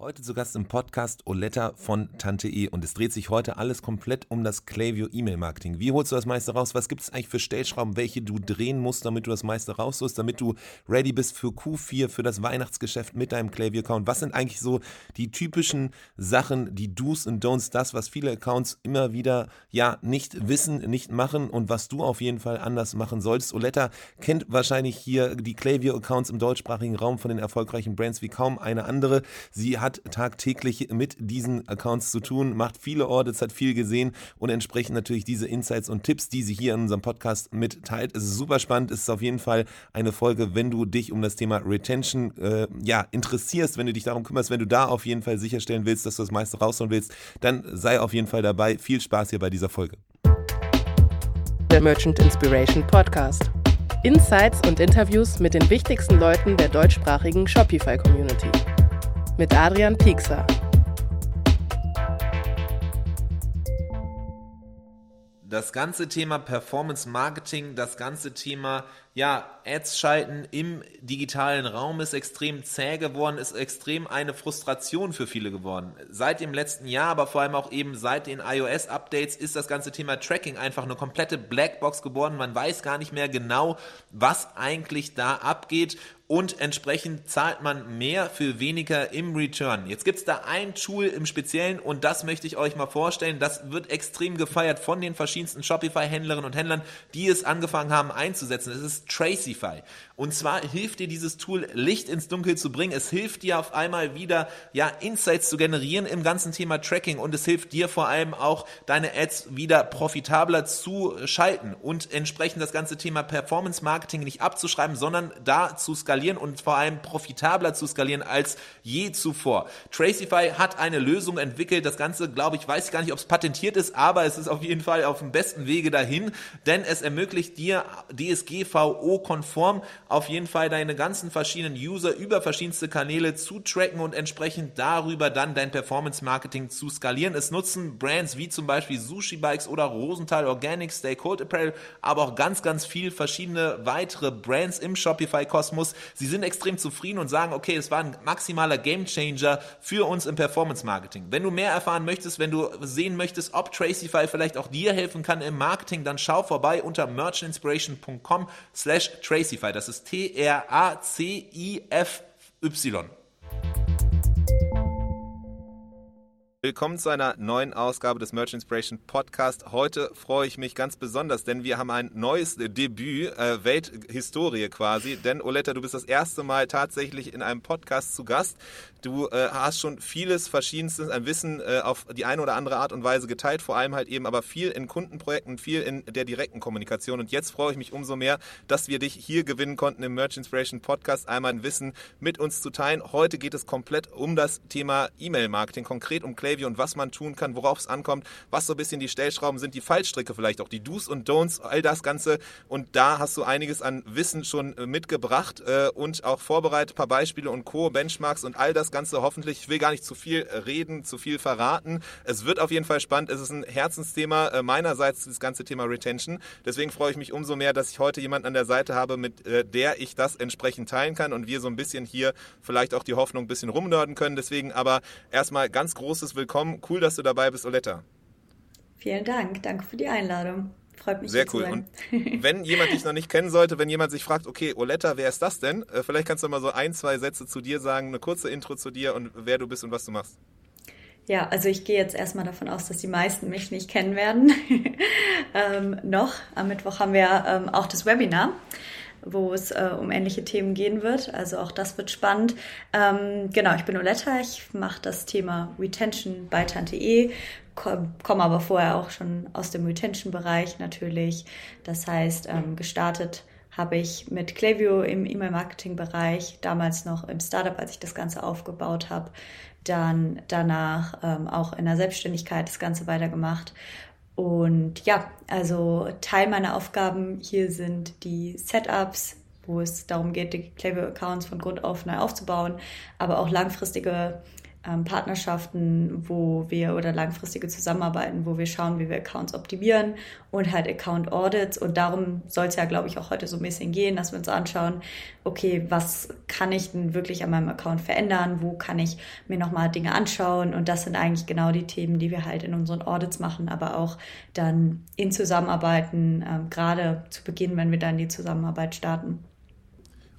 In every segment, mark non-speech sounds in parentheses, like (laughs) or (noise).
Heute zu Gast im Podcast Oletta von Tante E und es dreht sich heute alles komplett um das Klaviyo E-Mail Marketing. Wie holst du das meiste raus? Was gibt es eigentlich für Stellschrauben, welche du drehen musst, damit du das meiste rausholst, damit du ready bist für Q4, für das Weihnachtsgeschäft mit deinem Klaviyo Account? Was sind eigentlich so die typischen Sachen, die Do's und Don'ts, das, was viele Accounts immer wieder ja nicht wissen, nicht machen und was du auf jeden Fall anders machen solltest? Oletta kennt wahrscheinlich hier die Klaviyo Accounts im deutschsprachigen Raum von den erfolgreichen Brands wie kaum eine andere. Sie hat hat tagtäglich mit diesen Accounts zu tun, macht viele Audits, hat viel gesehen und entsprechend natürlich diese Insights und Tipps, die sie hier in unserem Podcast mitteilt. Es ist super spannend, es ist auf jeden Fall eine Folge, wenn du dich um das Thema Retention äh, ja, interessierst, wenn du dich darum kümmerst, wenn du da auf jeden Fall sicherstellen willst, dass du das meiste rausholen willst, dann sei auf jeden Fall dabei. Viel Spaß hier bei dieser Folge. Der Merchant Inspiration Podcast. Insights und Interviews mit den wichtigsten Leuten der deutschsprachigen Shopify-Community mit Adrian Piekser. Das ganze Thema Performance Marketing, das ganze Thema ja, Ads schalten im digitalen Raum ist extrem zäh geworden, ist extrem eine Frustration für viele geworden. Seit dem letzten Jahr, aber vor allem auch eben seit den iOS-Updates ist das ganze Thema Tracking einfach eine komplette Blackbox geworden. Man weiß gar nicht mehr genau, was eigentlich da abgeht und entsprechend zahlt man mehr für weniger im Return. Jetzt gibt's da ein Tool im Speziellen und das möchte ich euch mal vorstellen. Das wird extrem gefeiert von den verschiedensten Shopify-Händlerinnen und Händlern, die es angefangen haben einzusetzen. Es ist Tracify. Und zwar hilft dir dieses Tool, Licht ins Dunkel zu bringen. Es hilft dir auf einmal wieder, ja, Insights zu generieren im ganzen Thema Tracking und es hilft dir vor allem auch, deine Ads wieder profitabler zu schalten und entsprechend das ganze Thema Performance Marketing nicht abzuschreiben, sondern da zu skalieren und vor allem profitabler zu skalieren als je zuvor. Tracify hat eine Lösung entwickelt. Das Ganze, glaube ich, weiß ich gar nicht, ob es patentiert ist, aber es ist auf jeden Fall auf dem besten Wege dahin, denn es ermöglicht dir DSGVO-konform auf jeden Fall deine ganzen verschiedenen User über verschiedenste Kanäle zu tracken und entsprechend darüber dann dein Performance-Marketing zu skalieren. Es nutzen Brands wie zum Beispiel Sushi Bikes oder Rosenthal Organics, Stay Cold Apparel, aber auch ganz, ganz viel verschiedene weitere Brands im Shopify-Kosmos. Sie sind extrem zufrieden und sagen, okay, es war ein maximaler Gamechanger für uns im Performance-Marketing. Wenn du mehr erfahren möchtest, wenn du sehen möchtest, ob Tracify vielleicht auch dir helfen kann im Marketing, dann schau vorbei unter merchandinspiration.com slash Tracify. Das ist T-R-A-C-I-F-Y. Willkommen zu einer neuen Ausgabe des Merch Inspiration Podcast. Heute freue ich mich ganz besonders, denn wir haben ein neues Debüt, äh, Welthistorie quasi. Denn Oletta, du bist das erste Mal tatsächlich in einem Podcast zu Gast. Du äh, hast schon vieles Verschiedenstes an Wissen äh, auf die eine oder andere Art und Weise geteilt, vor allem halt eben aber viel in Kundenprojekten, viel in der direkten Kommunikation. Und jetzt freue ich mich umso mehr, dass wir dich hier gewinnen konnten im Merch Inspiration Podcast, einmal ein Wissen mit uns zu teilen. Heute geht es komplett um das Thema E-Mail-Marketing, konkret um Klaviyo und was man tun kann, worauf es ankommt, was so ein bisschen die Stellschrauben sind, die Fallstricke vielleicht auch, die Do's und Don'ts, all das Ganze. Und da hast du einiges an Wissen schon äh, mitgebracht äh, und auch vorbereitet, ein paar Beispiele und Co., Benchmarks und all das Ganze hoffentlich, ich will gar nicht zu viel reden, zu viel verraten. Es wird auf jeden Fall spannend. Es ist ein Herzensthema äh, meinerseits, das ganze Thema Retention. Deswegen freue ich mich umso mehr, dass ich heute jemanden an der Seite habe, mit äh, der ich das entsprechend teilen kann und wir so ein bisschen hier vielleicht auch die Hoffnung ein bisschen rumnörden können. Deswegen aber erstmal ganz großes Willkommen. Cool, dass du dabei bist, Oletta. Vielen Dank. Danke für die Einladung. Freut mich sehr cool. Und (laughs) wenn jemand dich noch nicht kennen sollte, wenn jemand sich fragt, okay, Oletta, wer ist das denn? Äh, vielleicht kannst du mal so ein, zwei Sätze zu dir sagen, eine kurze Intro zu dir und wer du bist und was du machst. Ja, also ich gehe jetzt erstmal davon aus, dass die meisten mich nicht kennen werden. (laughs) ähm, noch. Am Mittwoch haben wir ähm, auch das Webinar wo es äh, um ähnliche Themen gehen wird. Also auch das wird spannend. Ähm, genau, ich bin Oletta, ich mache das Thema Retention bei Tante.e, komme aber vorher auch schon aus dem Retention-Bereich natürlich. Das heißt, ähm, gestartet habe ich mit Klaviyo im E-Mail-Marketing-Bereich, damals noch im Startup, als ich das Ganze aufgebaut habe, dann danach ähm, auch in der Selbstständigkeit das Ganze weitergemacht. Und ja, also Teil meiner Aufgaben hier sind die Setups, wo es darum geht, die Klaviyo-Accounts von Grund auf neu aufzubauen, aber auch langfristige ähm, Partnerschaften, wo wir oder langfristige Zusammenarbeiten, wo wir schauen, wie wir Accounts optimieren und halt Account Audits. Und darum soll es ja, glaube ich, auch heute so ein bisschen gehen, dass wir uns anschauen, okay, was kann ich denn wirklich an meinem Account verändern? Wo kann ich mir nochmal Dinge anschauen? Und das sind eigentlich genau die Themen, die wir halt in unseren Audits machen, aber auch dann in Zusammenarbeiten, ähm, gerade zu Beginn, wenn wir dann die Zusammenarbeit starten.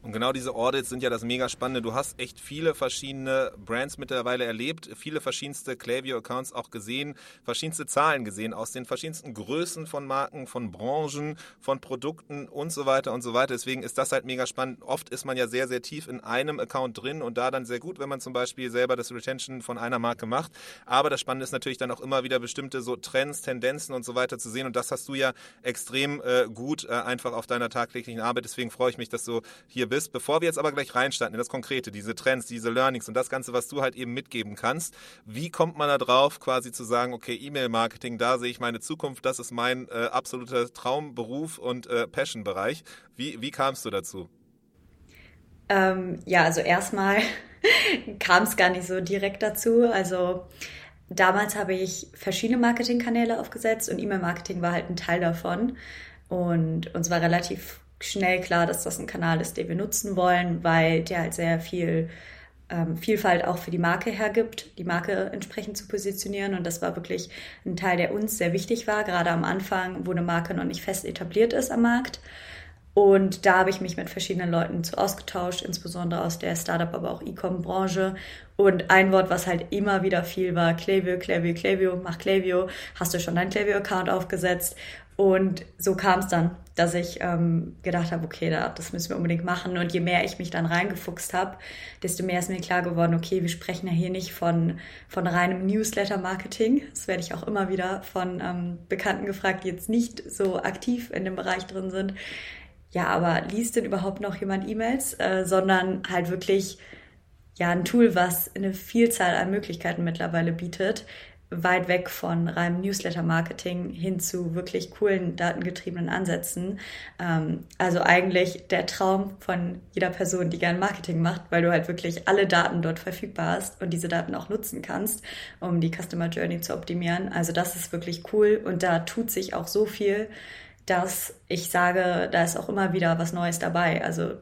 Und genau diese Audits sind ja das mega spannende. Du hast echt viele verschiedene Brands mittlerweile erlebt, viele verschiedenste Klaviyo-Accounts auch gesehen, verschiedenste Zahlen gesehen aus den verschiedensten Größen von Marken, von Branchen, von Produkten und so weiter und so weiter. Deswegen ist das halt mega spannend. Oft ist man ja sehr, sehr tief in einem Account drin und da dann sehr gut, wenn man zum Beispiel selber das Retention von einer Marke macht. Aber das Spannende ist natürlich dann auch immer wieder bestimmte so Trends, Tendenzen und so weiter zu sehen. Und das hast du ja extrem äh, gut äh, einfach auf deiner tagtäglichen Arbeit. Deswegen freue ich mich, dass du hier bist. Bevor wir jetzt aber gleich reinstarten in das Konkrete, diese Trends, diese Learnings und das Ganze, was du halt eben mitgeben kannst, wie kommt man da drauf, quasi zu sagen, okay, E-Mail-Marketing, da sehe ich meine Zukunft, das ist mein äh, absoluter Traumberuf und äh, Passion-Bereich. Wie, wie kamst du dazu? Ähm, ja, also erstmal (laughs) kam es gar nicht so direkt dazu. Also damals habe ich verschiedene Marketingkanäle aufgesetzt und E-Mail-Marketing war halt ein Teil davon. Und uns war relativ schnell klar, dass das ein Kanal ist, den wir nutzen wollen, weil der halt sehr viel ähm, Vielfalt auch für die Marke hergibt, die Marke entsprechend zu positionieren. Und das war wirklich ein Teil, der uns sehr wichtig war, gerade am Anfang, wo eine Marke noch nicht fest etabliert ist am Markt. Und da habe ich mich mit verschiedenen Leuten zu ausgetauscht, insbesondere aus der Startup, aber auch E-Com-Branche. Und ein Wort, was halt immer wieder viel war, Klaviyo, Klaviyo, Klaviyo, mach Klaviyo. Hast du schon deinen Klaviyo-Account aufgesetzt? Und so kam es dann, dass ich ähm, gedacht habe, okay, da, das müssen wir unbedingt machen. Und je mehr ich mich dann reingefuchst habe, desto mehr ist mir klar geworden, okay, wir sprechen ja hier nicht von, von reinem Newsletter-Marketing. Das werde ich auch immer wieder von ähm, Bekannten gefragt, die jetzt nicht so aktiv in dem Bereich drin sind. Ja, aber liest denn überhaupt noch jemand E-Mails? Äh, sondern halt wirklich ja ein Tool, was eine Vielzahl an Möglichkeiten mittlerweile bietet, weit weg von reinem Newsletter-Marketing hin zu wirklich coolen datengetriebenen Ansätzen. Ähm, also eigentlich der Traum von jeder Person, die gern Marketing macht, weil du halt wirklich alle Daten dort verfügbar hast und diese Daten auch nutzen kannst, um die Customer Journey zu optimieren. Also das ist wirklich cool und da tut sich auch so viel, dass ich sage, da ist auch immer wieder was Neues dabei. Also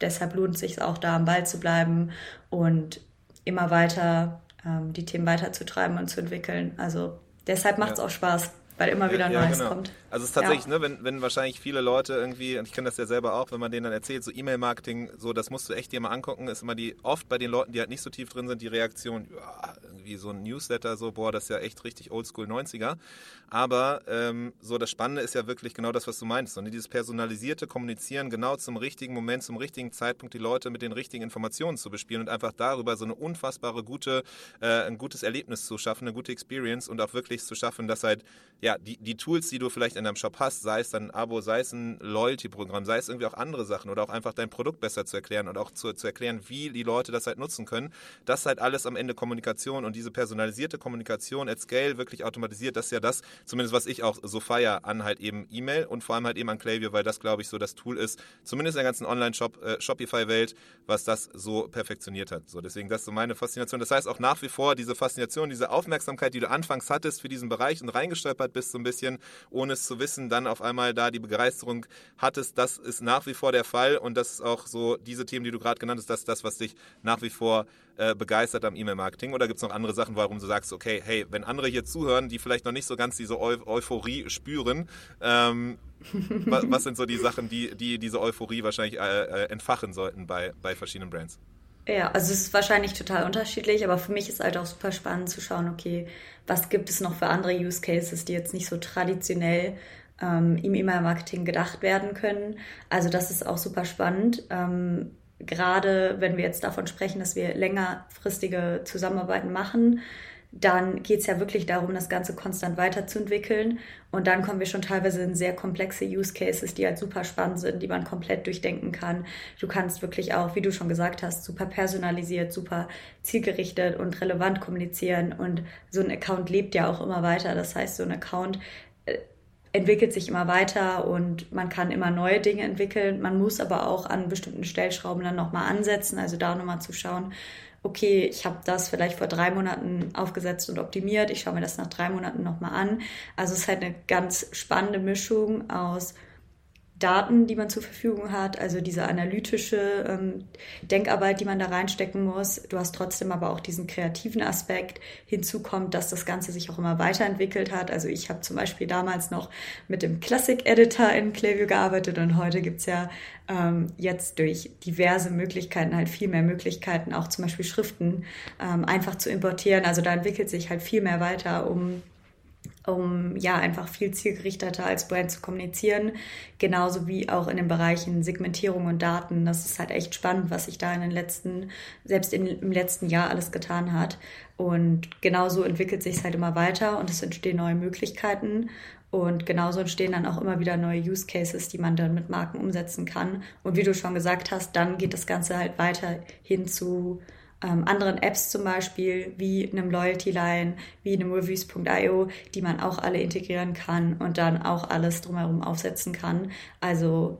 deshalb lohnt es sich auch da am Ball zu bleiben und immer weiter ähm, die Themen weiterzutreiben und zu entwickeln. Also deshalb macht es ja. auch Spaß, weil immer wieder ja, Neues genau. kommt. Also es ist tatsächlich, ja. ne, wenn, wenn wahrscheinlich viele Leute irgendwie, und ich kenne das ja selber auch, wenn man denen dann erzählt, so E-Mail-Marketing, so das musst du echt dir mal angucken, ist immer die, oft bei den Leuten, die halt nicht so tief drin sind, die Reaktion, ja, irgendwie so ein Newsletter, so, boah, das ist ja echt richtig oldschool 90er. Aber ähm, so das Spannende ist ja wirklich genau das, was du meinst. So, ne, dieses personalisierte Kommunizieren genau zum richtigen Moment, zum richtigen Zeitpunkt die Leute mit den richtigen Informationen zu bespielen und einfach darüber so eine unfassbare gute, äh, ein gutes Erlebnis zu schaffen, eine gute Experience und auch wirklich zu schaffen, dass halt, ja, die, die Tools, die du vielleicht in deinem Shop hast, sei es dann ein Abo, sei es ein Loyalty-Programm, sei es irgendwie auch andere Sachen oder auch einfach dein Produkt besser zu erklären und auch zu, zu erklären, wie die Leute das halt nutzen können. Das ist halt alles am Ende Kommunikation und diese personalisierte Kommunikation at Scale wirklich automatisiert, das ist ja das, zumindest was ich auch so feier an halt eben E-Mail und vor allem halt eben an Klaviyo, weil das glaube ich so das Tool ist, zumindest in der ganzen Online-Shop, äh, was das so perfektioniert hat. So, deswegen das ist so meine Faszination. Das heißt auch nach wie vor diese Faszination, diese Aufmerksamkeit, die du anfangs hattest für diesen Bereich und reingestolpert bist so ein bisschen, ohne es zu wissen, dann auf einmal da die Begeisterung hattest, das ist nach wie vor der Fall und das ist auch so diese Themen, die du gerade genannt hast, das ist das, was dich nach wie vor äh, begeistert am E-Mail-Marketing? Oder gibt es noch andere Sachen, warum du sagst, okay, hey, wenn andere hier zuhören, die vielleicht noch nicht so ganz diese Eu Euphorie spüren, ähm, was, sind so die Sachen, die, die diese Euphorie wahrscheinlich äh, äh, entfachen sollten bei, bei verschiedenen Brands? Ja, also es ist wahrscheinlich total unterschiedlich, aber für mich ist halt auch super spannend zu schauen, okay, was gibt es noch für andere Use Cases, die jetzt nicht so traditionell ähm, im E-Mail-Marketing gedacht werden können. Also das ist auch super spannend. Ähm, gerade wenn wir jetzt davon sprechen, dass wir längerfristige Zusammenarbeiten machen, dann geht es ja wirklich darum, das Ganze konstant weiterzuentwickeln. Und dann kommen wir schon teilweise in sehr komplexe Use Cases, die halt super spannend sind, die man komplett durchdenken kann. Du kannst wirklich auch, wie du schon gesagt hast, super personalisiert, super zielgerichtet und relevant kommunizieren. Und so ein Account lebt ja auch immer weiter. Das heißt, so ein Account äh, entwickelt sich immer weiter und man kann immer neue Dinge entwickeln. Man muss aber auch an bestimmten Stellschrauben dann nochmal ansetzen, also da nochmal zu schauen, okay, ich habe das vielleicht vor drei Monaten aufgesetzt und optimiert, ich schaue mir das nach drei Monaten nochmal an. Also es ist halt eine ganz spannende Mischung aus Daten, die man zur Verfügung hat, also diese analytische ähm, Denkarbeit, die man da reinstecken muss. Du hast trotzdem aber auch diesen kreativen Aspekt. Hinzu kommt, dass das Ganze sich auch immer weiterentwickelt hat. Also ich habe zum Beispiel damals noch mit dem Classic Editor in Klaviyo gearbeitet und heute gibt's ja ähm, jetzt durch diverse Möglichkeiten halt viel mehr Möglichkeiten, auch zum Beispiel Schriften ähm, einfach zu importieren. Also da entwickelt sich halt viel mehr weiter, um um ja einfach viel zielgerichteter als Brand zu kommunizieren, genauso wie auch in den Bereichen Segmentierung und Daten. Das ist halt echt spannend, was sich da in den letzten, selbst in, im letzten Jahr alles getan hat. Und genauso entwickelt sich es halt immer weiter und es entstehen neue Möglichkeiten. Und genauso entstehen dann auch immer wieder neue Use Cases, die man dann mit Marken umsetzen kann. Und wie du schon gesagt hast, dann geht das Ganze halt weiter hin zu ähm, anderen Apps zum Beispiel, wie einem Loyalty Line, wie einem Reviews.io, die man auch alle integrieren kann und dann auch alles drumherum aufsetzen kann. Also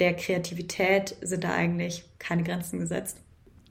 der Kreativität sind da eigentlich keine Grenzen gesetzt.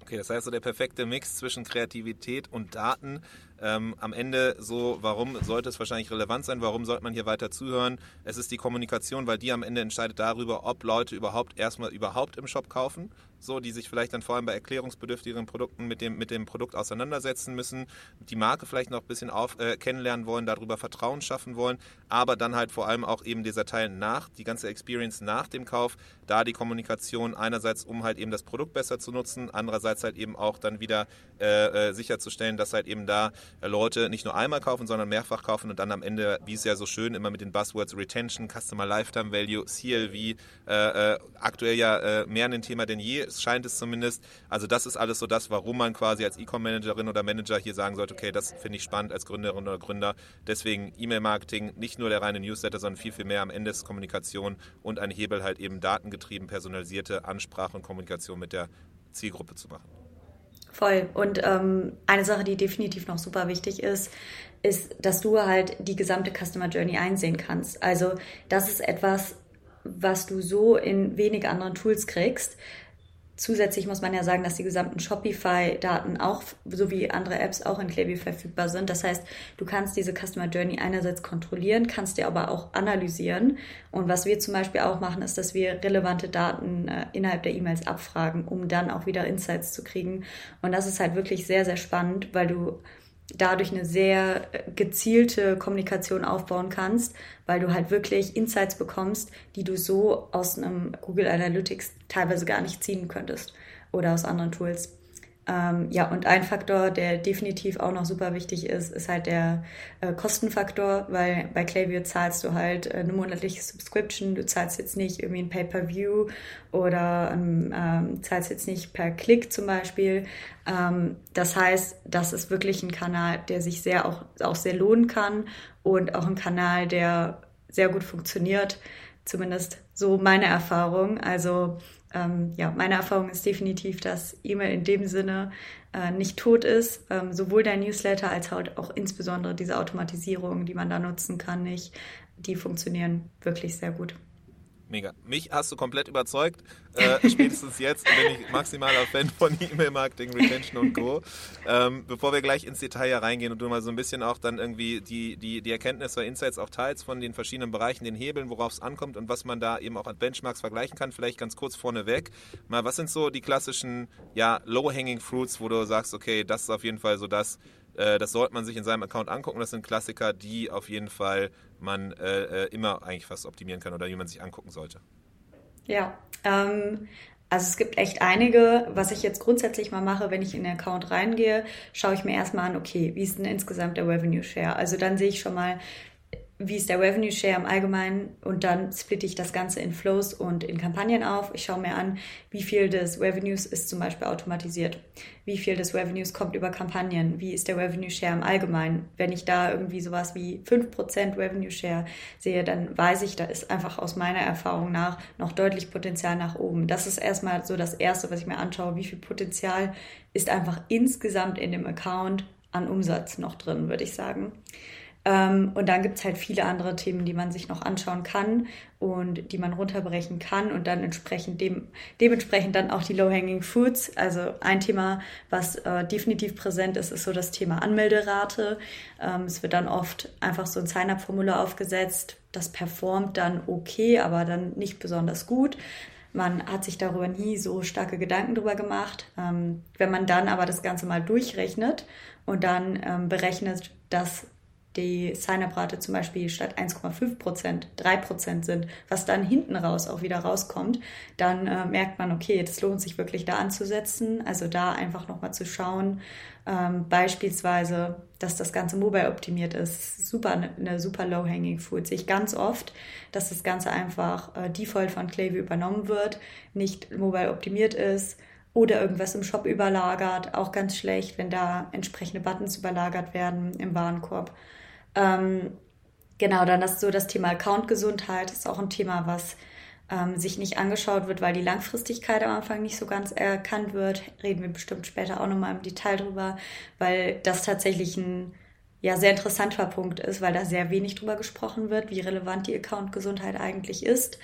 Okay, das heißt so der perfekte Mix zwischen Kreativität und Daten ähm, am Ende so, warum sollte es wahrscheinlich relevant sein? Warum sollte man hier weiter zuhören? Es ist die Kommunikation, weil die am Ende entscheidet darüber, ob Leute überhaupt erstmal überhaupt im Shop kaufen. So, die sich vielleicht dann vor allem bei erklärungsbedürftigen Produkten mit dem, mit dem Produkt auseinandersetzen müssen, die Marke vielleicht noch ein bisschen auf, äh, kennenlernen wollen, darüber Vertrauen schaffen wollen, aber dann halt vor allem auch eben dieser Teil nach, die ganze Experience nach dem Kauf, da die Kommunikation einerseits, um halt eben das Produkt besser zu nutzen, andererseits halt eben auch dann wieder äh, äh sicherzustellen, dass halt eben da Leute nicht nur einmal kaufen, sondern mehrfach kaufen und dann am Ende, wie es ja so schön immer mit den Buzzwords Retention, Customer Lifetime Value, CLV, äh, äh, aktuell ja äh, mehr ein Thema denn je, scheint es zumindest. Also das ist alles so das, warum man quasi als E-Com-Managerin oder Manager hier sagen sollte, okay, das finde ich spannend als Gründerin oder Gründer. Deswegen E-Mail-Marketing, nicht nur der reine Newsletter, sondern viel, viel mehr am Ende ist Kommunikation und ein Hebel halt eben datengetrieben, personalisierte Ansprache und Kommunikation mit der Zielgruppe zu machen. Voll. Und ähm, eine Sache, die definitiv noch super wichtig ist, ist, dass du halt die gesamte Customer Journey einsehen kannst. Also das ist etwas, was du so in wenig anderen Tools kriegst. Zusätzlich muss man ja sagen, dass die gesamten Shopify-Daten auch, sowie andere Apps auch in Klaviyo verfügbar sind. Das heißt, du kannst diese Customer Journey einerseits kontrollieren, kannst dir aber auch analysieren. Und was wir zum Beispiel auch machen, ist, dass wir relevante Daten äh, innerhalb der E-Mails abfragen, um dann auch wieder Insights zu kriegen. Und das ist halt wirklich sehr, sehr spannend, weil du dadurch eine sehr äh, gezielte Kommunikation aufbauen kannst, weil du halt wirklich Insights bekommst, die du so aus einem Google Analytics teilweise gar nicht ziehen könntest oder aus anderen Tools. Ähm, ja, und ein Faktor, der definitiv auch noch super wichtig ist, ist halt der äh, Kostenfaktor, weil bei Klaviyo zahlst du halt äh, eine monatliche Subscription, du zahlst jetzt nicht irgendwie ein Pay-Per-View oder ähm, ähm, zahlst jetzt nicht per Klick zum Beispiel. Ähm, das heißt, das ist wirklich ein Kanal, der sich sehr auch, auch sehr lohnen kann und auch ein Kanal, der sehr gut funktioniert. Zumindest so meine Erfahrung. Also ähm, ja, meine Erfahrung ist definitiv, dass E-Mail in dem Sinne äh, nicht tot ist. Ähm, sowohl der Newsletter als halt auch insbesondere diese Automatisierung, die man da nutzen kann, nicht. Die funktionieren wirklich sehr gut. Mega. Mich hast du komplett überzeugt. Äh, (laughs) spätestens jetzt bin ich maximaler Fan von E-Mail-Marketing, Retention und Co. Ähm, bevor wir gleich ins Detail reingehen und du mal so ein bisschen auch dann irgendwie die, die, die Erkenntnisse, Insights auch teilst von den verschiedenen Bereichen, den Hebeln, worauf es ankommt und was man da eben auch an Benchmarks vergleichen kann, vielleicht ganz kurz vorneweg. Mal, was sind so die klassischen ja, Low-Hanging Fruits, wo du sagst, okay, das ist auf jeden Fall so das, äh, das sollte man sich in seinem Account angucken. Das sind Klassiker, die auf jeden Fall man äh, äh, immer eigentlich fast optimieren kann oder die man sich angucken sollte. Ja, ähm, also es gibt echt einige, was ich jetzt grundsätzlich mal mache, wenn ich in den Account reingehe, schaue ich mir erstmal an, okay, wie ist denn insgesamt der Revenue Share? Also dann sehe ich schon mal, wie ist der Revenue Share im Allgemeinen und dann splitte ich das Ganze in Flows und in Kampagnen auf. Ich schaue mir an, wie viel des Revenues ist zum Beispiel automatisiert, wie viel des Revenues kommt über Kampagnen, wie ist der Revenue Share im Allgemeinen. Wenn ich da irgendwie sowas wie 5% Revenue Share sehe, dann weiß ich, da ist einfach aus meiner Erfahrung nach noch deutlich Potenzial nach oben. Das ist erstmal so das Erste, was ich mir anschaue, wie viel Potenzial ist einfach insgesamt in dem Account an Umsatz noch drin, würde ich sagen. Ähm, und dann gibt es halt viele andere Themen, die man sich noch anschauen kann und die man runterbrechen kann und dann entsprechend dem, dementsprechend dann auch die Low-Hanging Foods. Also ein Thema, was äh, definitiv präsent ist, ist so das Thema Anmelderate. Ähm, es wird dann oft einfach so ein Sign-up-Formular aufgesetzt. Das performt dann okay, aber dann nicht besonders gut. Man hat sich darüber nie so starke Gedanken drüber gemacht. Ähm, wenn man dann aber das Ganze mal durchrechnet und dann ähm, berechnet, dass die Sign-up-Rate zum Beispiel statt 1,5 Prozent 3 Prozent sind, was dann hinten raus auch wieder rauskommt, dann äh, merkt man, okay, das lohnt sich wirklich da anzusetzen. Also da einfach nochmal zu schauen, ähm, beispielsweise, dass das Ganze mobile optimiert ist. Super, eine super low-hanging fruit. Sehe ich ganz oft, dass das Ganze einfach äh, default von Klaviyo übernommen wird, nicht mobile optimiert ist oder irgendwas im Shop überlagert. Auch ganz schlecht, wenn da entsprechende Buttons überlagert werden im Warenkorb. Ähm, genau, dann ist so das Thema Account-Gesundheit ist auch ein Thema, was ähm, sich nicht angeschaut wird, weil die Langfristigkeit am Anfang nicht so ganz erkannt wird. Reden wir bestimmt später auch nochmal im Detail drüber, weil das tatsächlich ein ja, sehr interessanter Punkt ist, weil da sehr wenig drüber gesprochen wird, wie relevant die Account-Gesundheit eigentlich ist.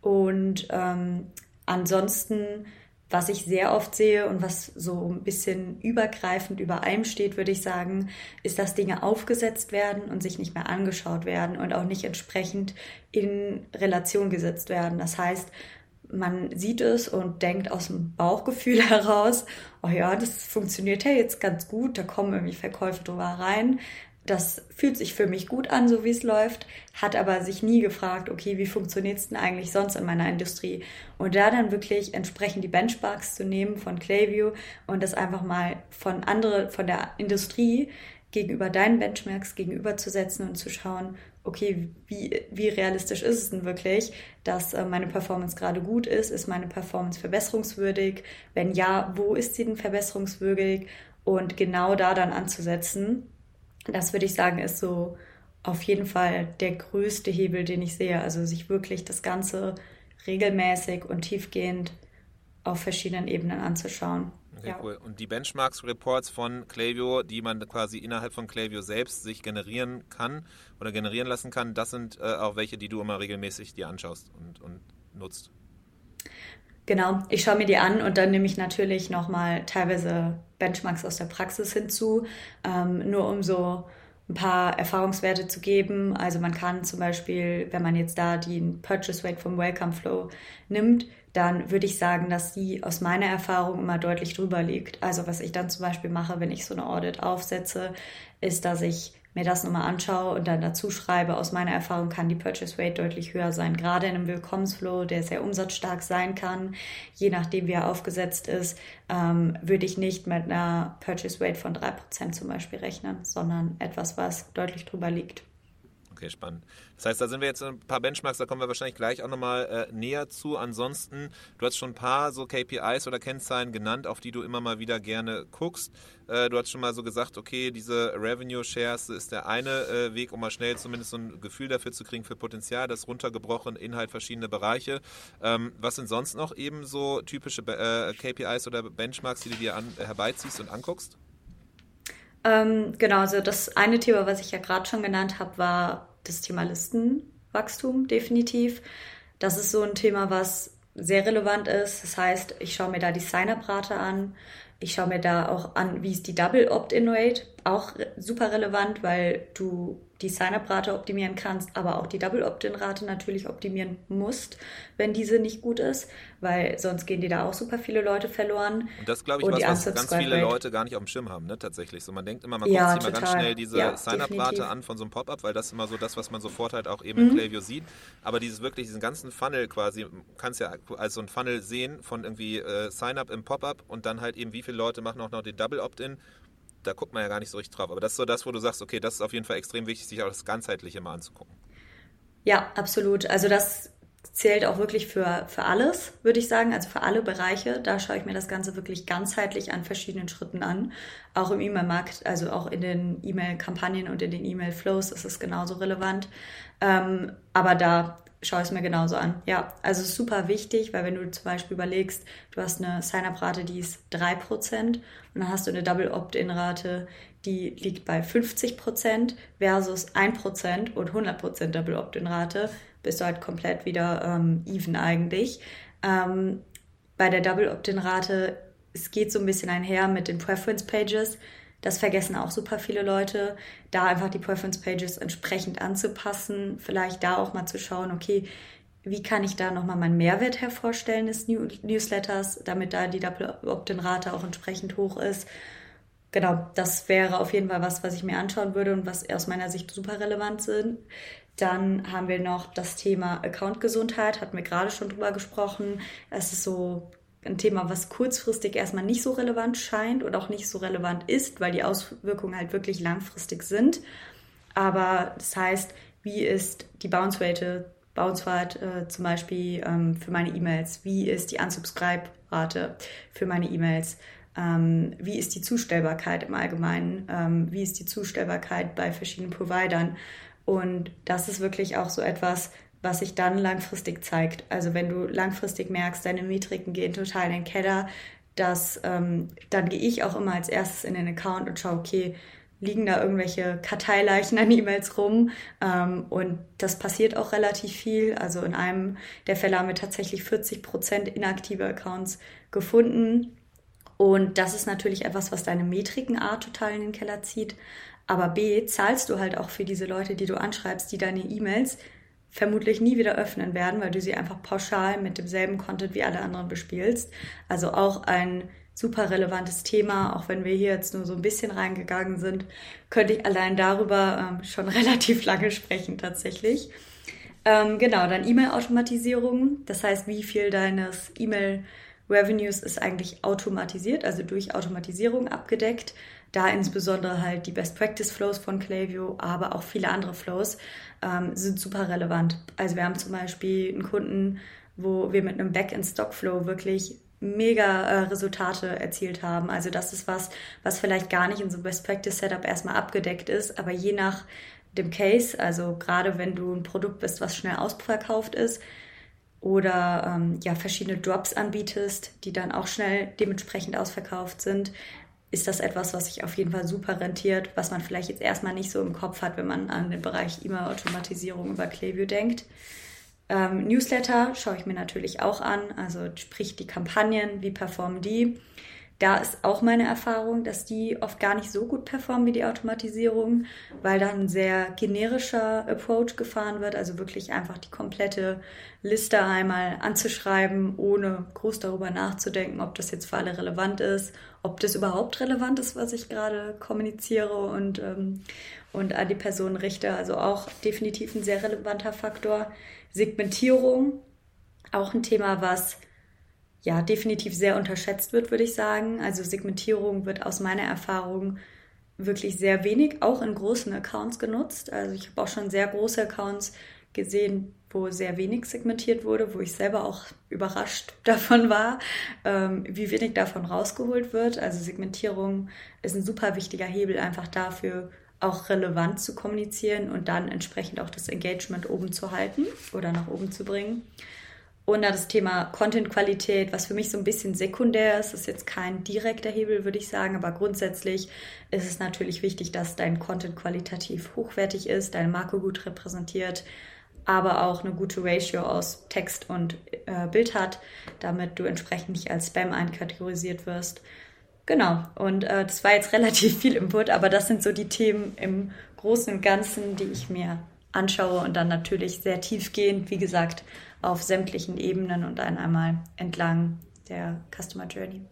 Und ähm, ansonsten was ich sehr oft sehe und was so ein bisschen übergreifend über allem steht, würde ich sagen, ist, dass Dinge aufgesetzt werden und sich nicht mehr angeschaut werden und auch nicht entsprechend in Relation gesetzt werden. Das heißt, man sieht es und denkt aus dem Bauchgefühl (laughs) heraus, oh ja, das funktioniert ja jetzt ganz gut, da kommen irgendwie Verkäufe drüber rein das fühlt sich für mich gut an, so wie es läuft, hat aber sich nie gefragt, okay, wie funktioniert es denn eigentlich sonst in meiner Industrie? Und da dann wirklich entsprechend die Benchmarks zu nehmen von Clayview und das einfach mal von andere, von der Industrie gegenüber deinen Benchmarks gegenüberzusetzen und zu schauen, okay, wie, wie realistisch ist es denn wirklich, dass äh, meine Performance gerade gut ist? Ist meine Performance verbesserungswürdig? Wenn ja, wo ist sie denn verbesserungswürdig? Und genau da dann anzusetzen das würde ich sagen, ist so auf jeden Fall der größte Hebel, den ich sehe. Also sich wirklich das Ganze regelmäßig und tiefgehend auf verschiedenen Ebenen anzuschauen. Okay, ja. cool. Und die Benchmarks-Reports von Klaviyo, die man quasi innerhalb von Klaviyo selbst sich generieren kann oder generieren lassen kann, das sind äh, auch welche, die du immer regelmäßig dir anschaust und, und nutzt. Genau, ich schaue mir die an und dann nehme ich natürlich nochmal teilweise Benchmarks aus der Praxis hinzu, ähm, nur um so ein paar Erfahrungswerte zu geben. Also man kann zum Beispiel, wenn man jetzt da den Purchase Rate vom Welcome Flow nimmt, dann würde ich sagen, dass die aus meiner Erfahrung immer deutlich drüber liegt. Also was ich dann zum Beispiel mache, wenn ich so eine Audit aufsetze, ist, dass ich mir das nochmal anschaue und dann dazu schreibe, aus meiner Erfahrung kann die Purchase Rate deutlich höher sein. Gerade in einem Willkommensflow, der sehr umsatzstark sein kann, je nachdem wie er aufgesetzt ist, ähm, würde ich nicht mit einer Purchase Rate von 3% zum Beispiel rechnen, sondern etwas, was deutlich drüber liegt. Okay, spannend. Das heißt, da sind wir jetzt ein paar Benchmarks, da kommen wir wahrscheinlich gleich auch nochmal äh, näher zu. Ansonsten, du hast schon ein paar so KPIs oder Kennzahlen genannt, auf die du immer mal wieder gerne guckst. Äh, du hast schon mal so gesagt, okay, diese Revenue Shares ist der eine äh, Weg, um mal schnell zumindest so ein Gefühl dafür zu kriegen für Potenzial, das runtergebrochen in halt verschiedene Bereiche. Ähm, was sind sonst noch eben so typische äh, KPIs oder Benchmarks, die du dir an, herbeiziehst und anguckst? Ähm, genau, also das eine Thema, was ich ja gerade schon genannt habe, war das Thema Listenwachstum definitiv. Das ist so ein Thema, was sehr relevant ist. Das heißt, ich schaue mir da die Sign-up-Rate an. Ich schaue mir da auch an, wie ist die Double Opt-in-Rate. Auch super relevant, weil du die Sign-up-Rate optimieren kannst, aber auch die Double-Opt-in-Rate natürlich optimieren musst, wenn diese nicht gut ist, weil sonst gehen dir da auch super viele Leute verloren. Und das glaube ich, Und was, was ganz viele Leute gar nicht auf dem Schirm haben, ne? tatsächlich. So, man denkt immer, man guckt ja, sich mal ganz schnell diese ja, Sign-up-Rate an von so einem Pop-up, weil das ist immer so das, was man sofort halt auch eben mhm. in Klaviyo sieht. Aber dieses wirklich, diesen ganzen Funnel quasi, kannst ja als so ein Funnel sehen von irgendwie äh, Sign-up im Pop-up und dann halt eben, wie viele Leute machen auch noch den Double-Opt-in da guckt man ja gar nicht so richtig drauf. Aber das ist so das, wo du sagst, okay, das ist auf jeden Fall extrem wichtig, sich auch das Ganzheitliche mal anzugucken. Ja, absolut. Also das zählt auch wirklich für, für alles, würde ich sagen, also für alle Bereiche. Da schaue ich mir das Ganze wirklich ganzheitlich an verschiedenen Schritten an. Auch im E-Mail-Markt, also auch in den E-Mail-Kampagnen und in den E-Mail-Flows ist es genauso relevant. Ähm, aber da schaue ich es mir genauso an. Ja, also super wichtig, weil wenn du zum Beispiel überlegst, du hast eine Sign-up-Rate, die ist 3% und dann hast du eine Double-Opt-in-Rate, die liegt bei 50 Prozent versus 1 Prozent und 100 Prozent Double Opt-in-Rate. Bist du halt komplett wieder ähm, even eigentlich. Ähm, bei der Double Opt-in-Rate, es geht so ein bisschen einher mit den Preference Pages. Das vergessen auch super viele Leute, da einfach die Preference Pages entsprechend anzupassen, vielleicht da auch mal zu schauen, okay, wie kann ich da nochmal meinen Mehrwert hervorstellen des Newsletters, damit da die Double Opt-in-Rate auch entsprechend hoch ist genau, das wäre auf jeden Fall was, was ich mir anschauen würde und was aus meiner Sicht super relevant sind. Dann haben wir noch das Thema Account-Gesundheit, hatten wir gerade schon drüber gesprochen. Es ist so ein Thema, was kurzfristig erstmal nicht so relevant scheint und auch nicht so relevant ist, weil die Auswirkungen halt wirklich langfristig sind. Aber das heißt, wie ist die Bounce Rate, Bounce äh, zum Beispiel ähm, für meine E-Mails? Wie ist die Unsubscribe-Rate für meine E-Mails? Ähm, wie ist die Zustellbarkeit im Allgemeinen? Ähm, wie ist die Zustellbarkeit bei verschiedenen Providern? Und das ist wirklich auch so etwas, was sich dann langfristig zeigt. Also wenn du langfristig merkst, deine Metriken gehen total in den Keller, das, ähm, dann gehe ich auch immer als erstes in den Account und schaue, okay, liegen da irgendwelche Karteileichen an E-Mails rum. Ähm, und das passiert auch relativ viel. Also in einem der Fälle haben wir tatsächlich 40 Prozent inaktive Accounts gefunden. Und das ist natürlich etwas, was deine Metriken A total in den Keller zieht. Aber B, zahlst du halt auch für diese Leute, die du anschreibst, die deine E-Mails vermutlich nie wieder öffnen werden, weil du sie einfach pauschal mit demselben Content wie alle anderen bespielst. Also auch ein super relevantes Thema, auch wenn wir hier jetzt nur so ein bisschen reingegangen sind, könnte ich allein darüber ähm, schon (laughs) relativ lange sprechen tatsächlich. Ähm, genau, dann E-Mail-Automatisierung, das heißt, wie viel deines E-Mail- Revenues ist eigentlich automatisiert, also durch Automatisierung abgedeckt. Da insbesondere halt die Best Practice Flows von Klaviyo, aber auch viele andere Flows ähm, sind super relevant. Also wir haben zum Beispiel einen Kunden, wo wir mit einem Back-in-Stock-Flow wirklich mega äh, Resultate erzielt haben. Also das ist was, was vielleicht gar nicht in so Best Practice Setup erstmal abgedeckt ist, aber je nach dem Case, also gerade wenn du ein Produkt bist, was schnell ausverkauft ist, oder ähm, ja, verschiedene Drops anbietest, die dann auch schnell dementsprechend ausverkauft sind, ist das etwas, was sich auf jeden Fall super rentiert, was man vielleicht jetzt erstmal nicht so im Kopf hat, wenn man an den Bereich E-Mail-Automatisierung über Klaviyo denkt. Ähm, Newsletter schaue ich mir natürlich auch an, also sprich die Kampagnen, wie performen die. Da ist auch meine Erfahrung, dass die oft gar nicht so gut performen wie die Automatisierung, weil dann ein sehr generischer Approach gefahren wird, also wirklich einfach die komplette Liste einmal anzuschreiben, ohne groß darüber nachzudenken, ob das jetzt für alle relevant ist, ob das überhaupt relevant ist, was ich gerade kommuniziere und, ähm, und an die Person richte. Also auch definitiv ein sehr relevanter Faktor. Segmentierung, auch ein Thema, was ja definitiv sehr unterschätzt wird, würde ich sagen. Also Segmentierung wird aus meiner Erfahrung wirklich sehr wenig, auch in großen Accounts genutzt. Also ich habe auch schon sehr große Accounts gesehen, wo sehr wenig segmentiert wurde, wo ich selber auch überrascht (laughs) davon war, ähm, wie wenig davon rausgeholt wird. Also Segmentierung ist ein super wichtiger Hebel einfach dafür, auch relevant zu kommunizieren und dann entsprechend auch das Engagement oben zu halten oder nach oben zu bringen. Und dann das Thema Content-Qualität, was für mich so ein bisschen sekundär ist, ist jetzt kein direkter Hebel, würde ich sagen, aber grundsätzlich ist es natürlich wichtig, dass dein Content qualitativ hochwertig ist, deine Marke gut repräsentiert, aber auch eine gute Ratio aus Text und äh, Bild hat, damit du entsprechend nicht als Spam einkategorisiert wirst. Genau, und äh, das war jetzt (laughs) relativ viel Input, aber das sind so die Themen im Großen und Ganzen, die ich mir anschaue und dann natürlich sehr tiefgehend, wie gesagt, auf sämtlichen Ebenen und dann einmal entlang der Customer Journey.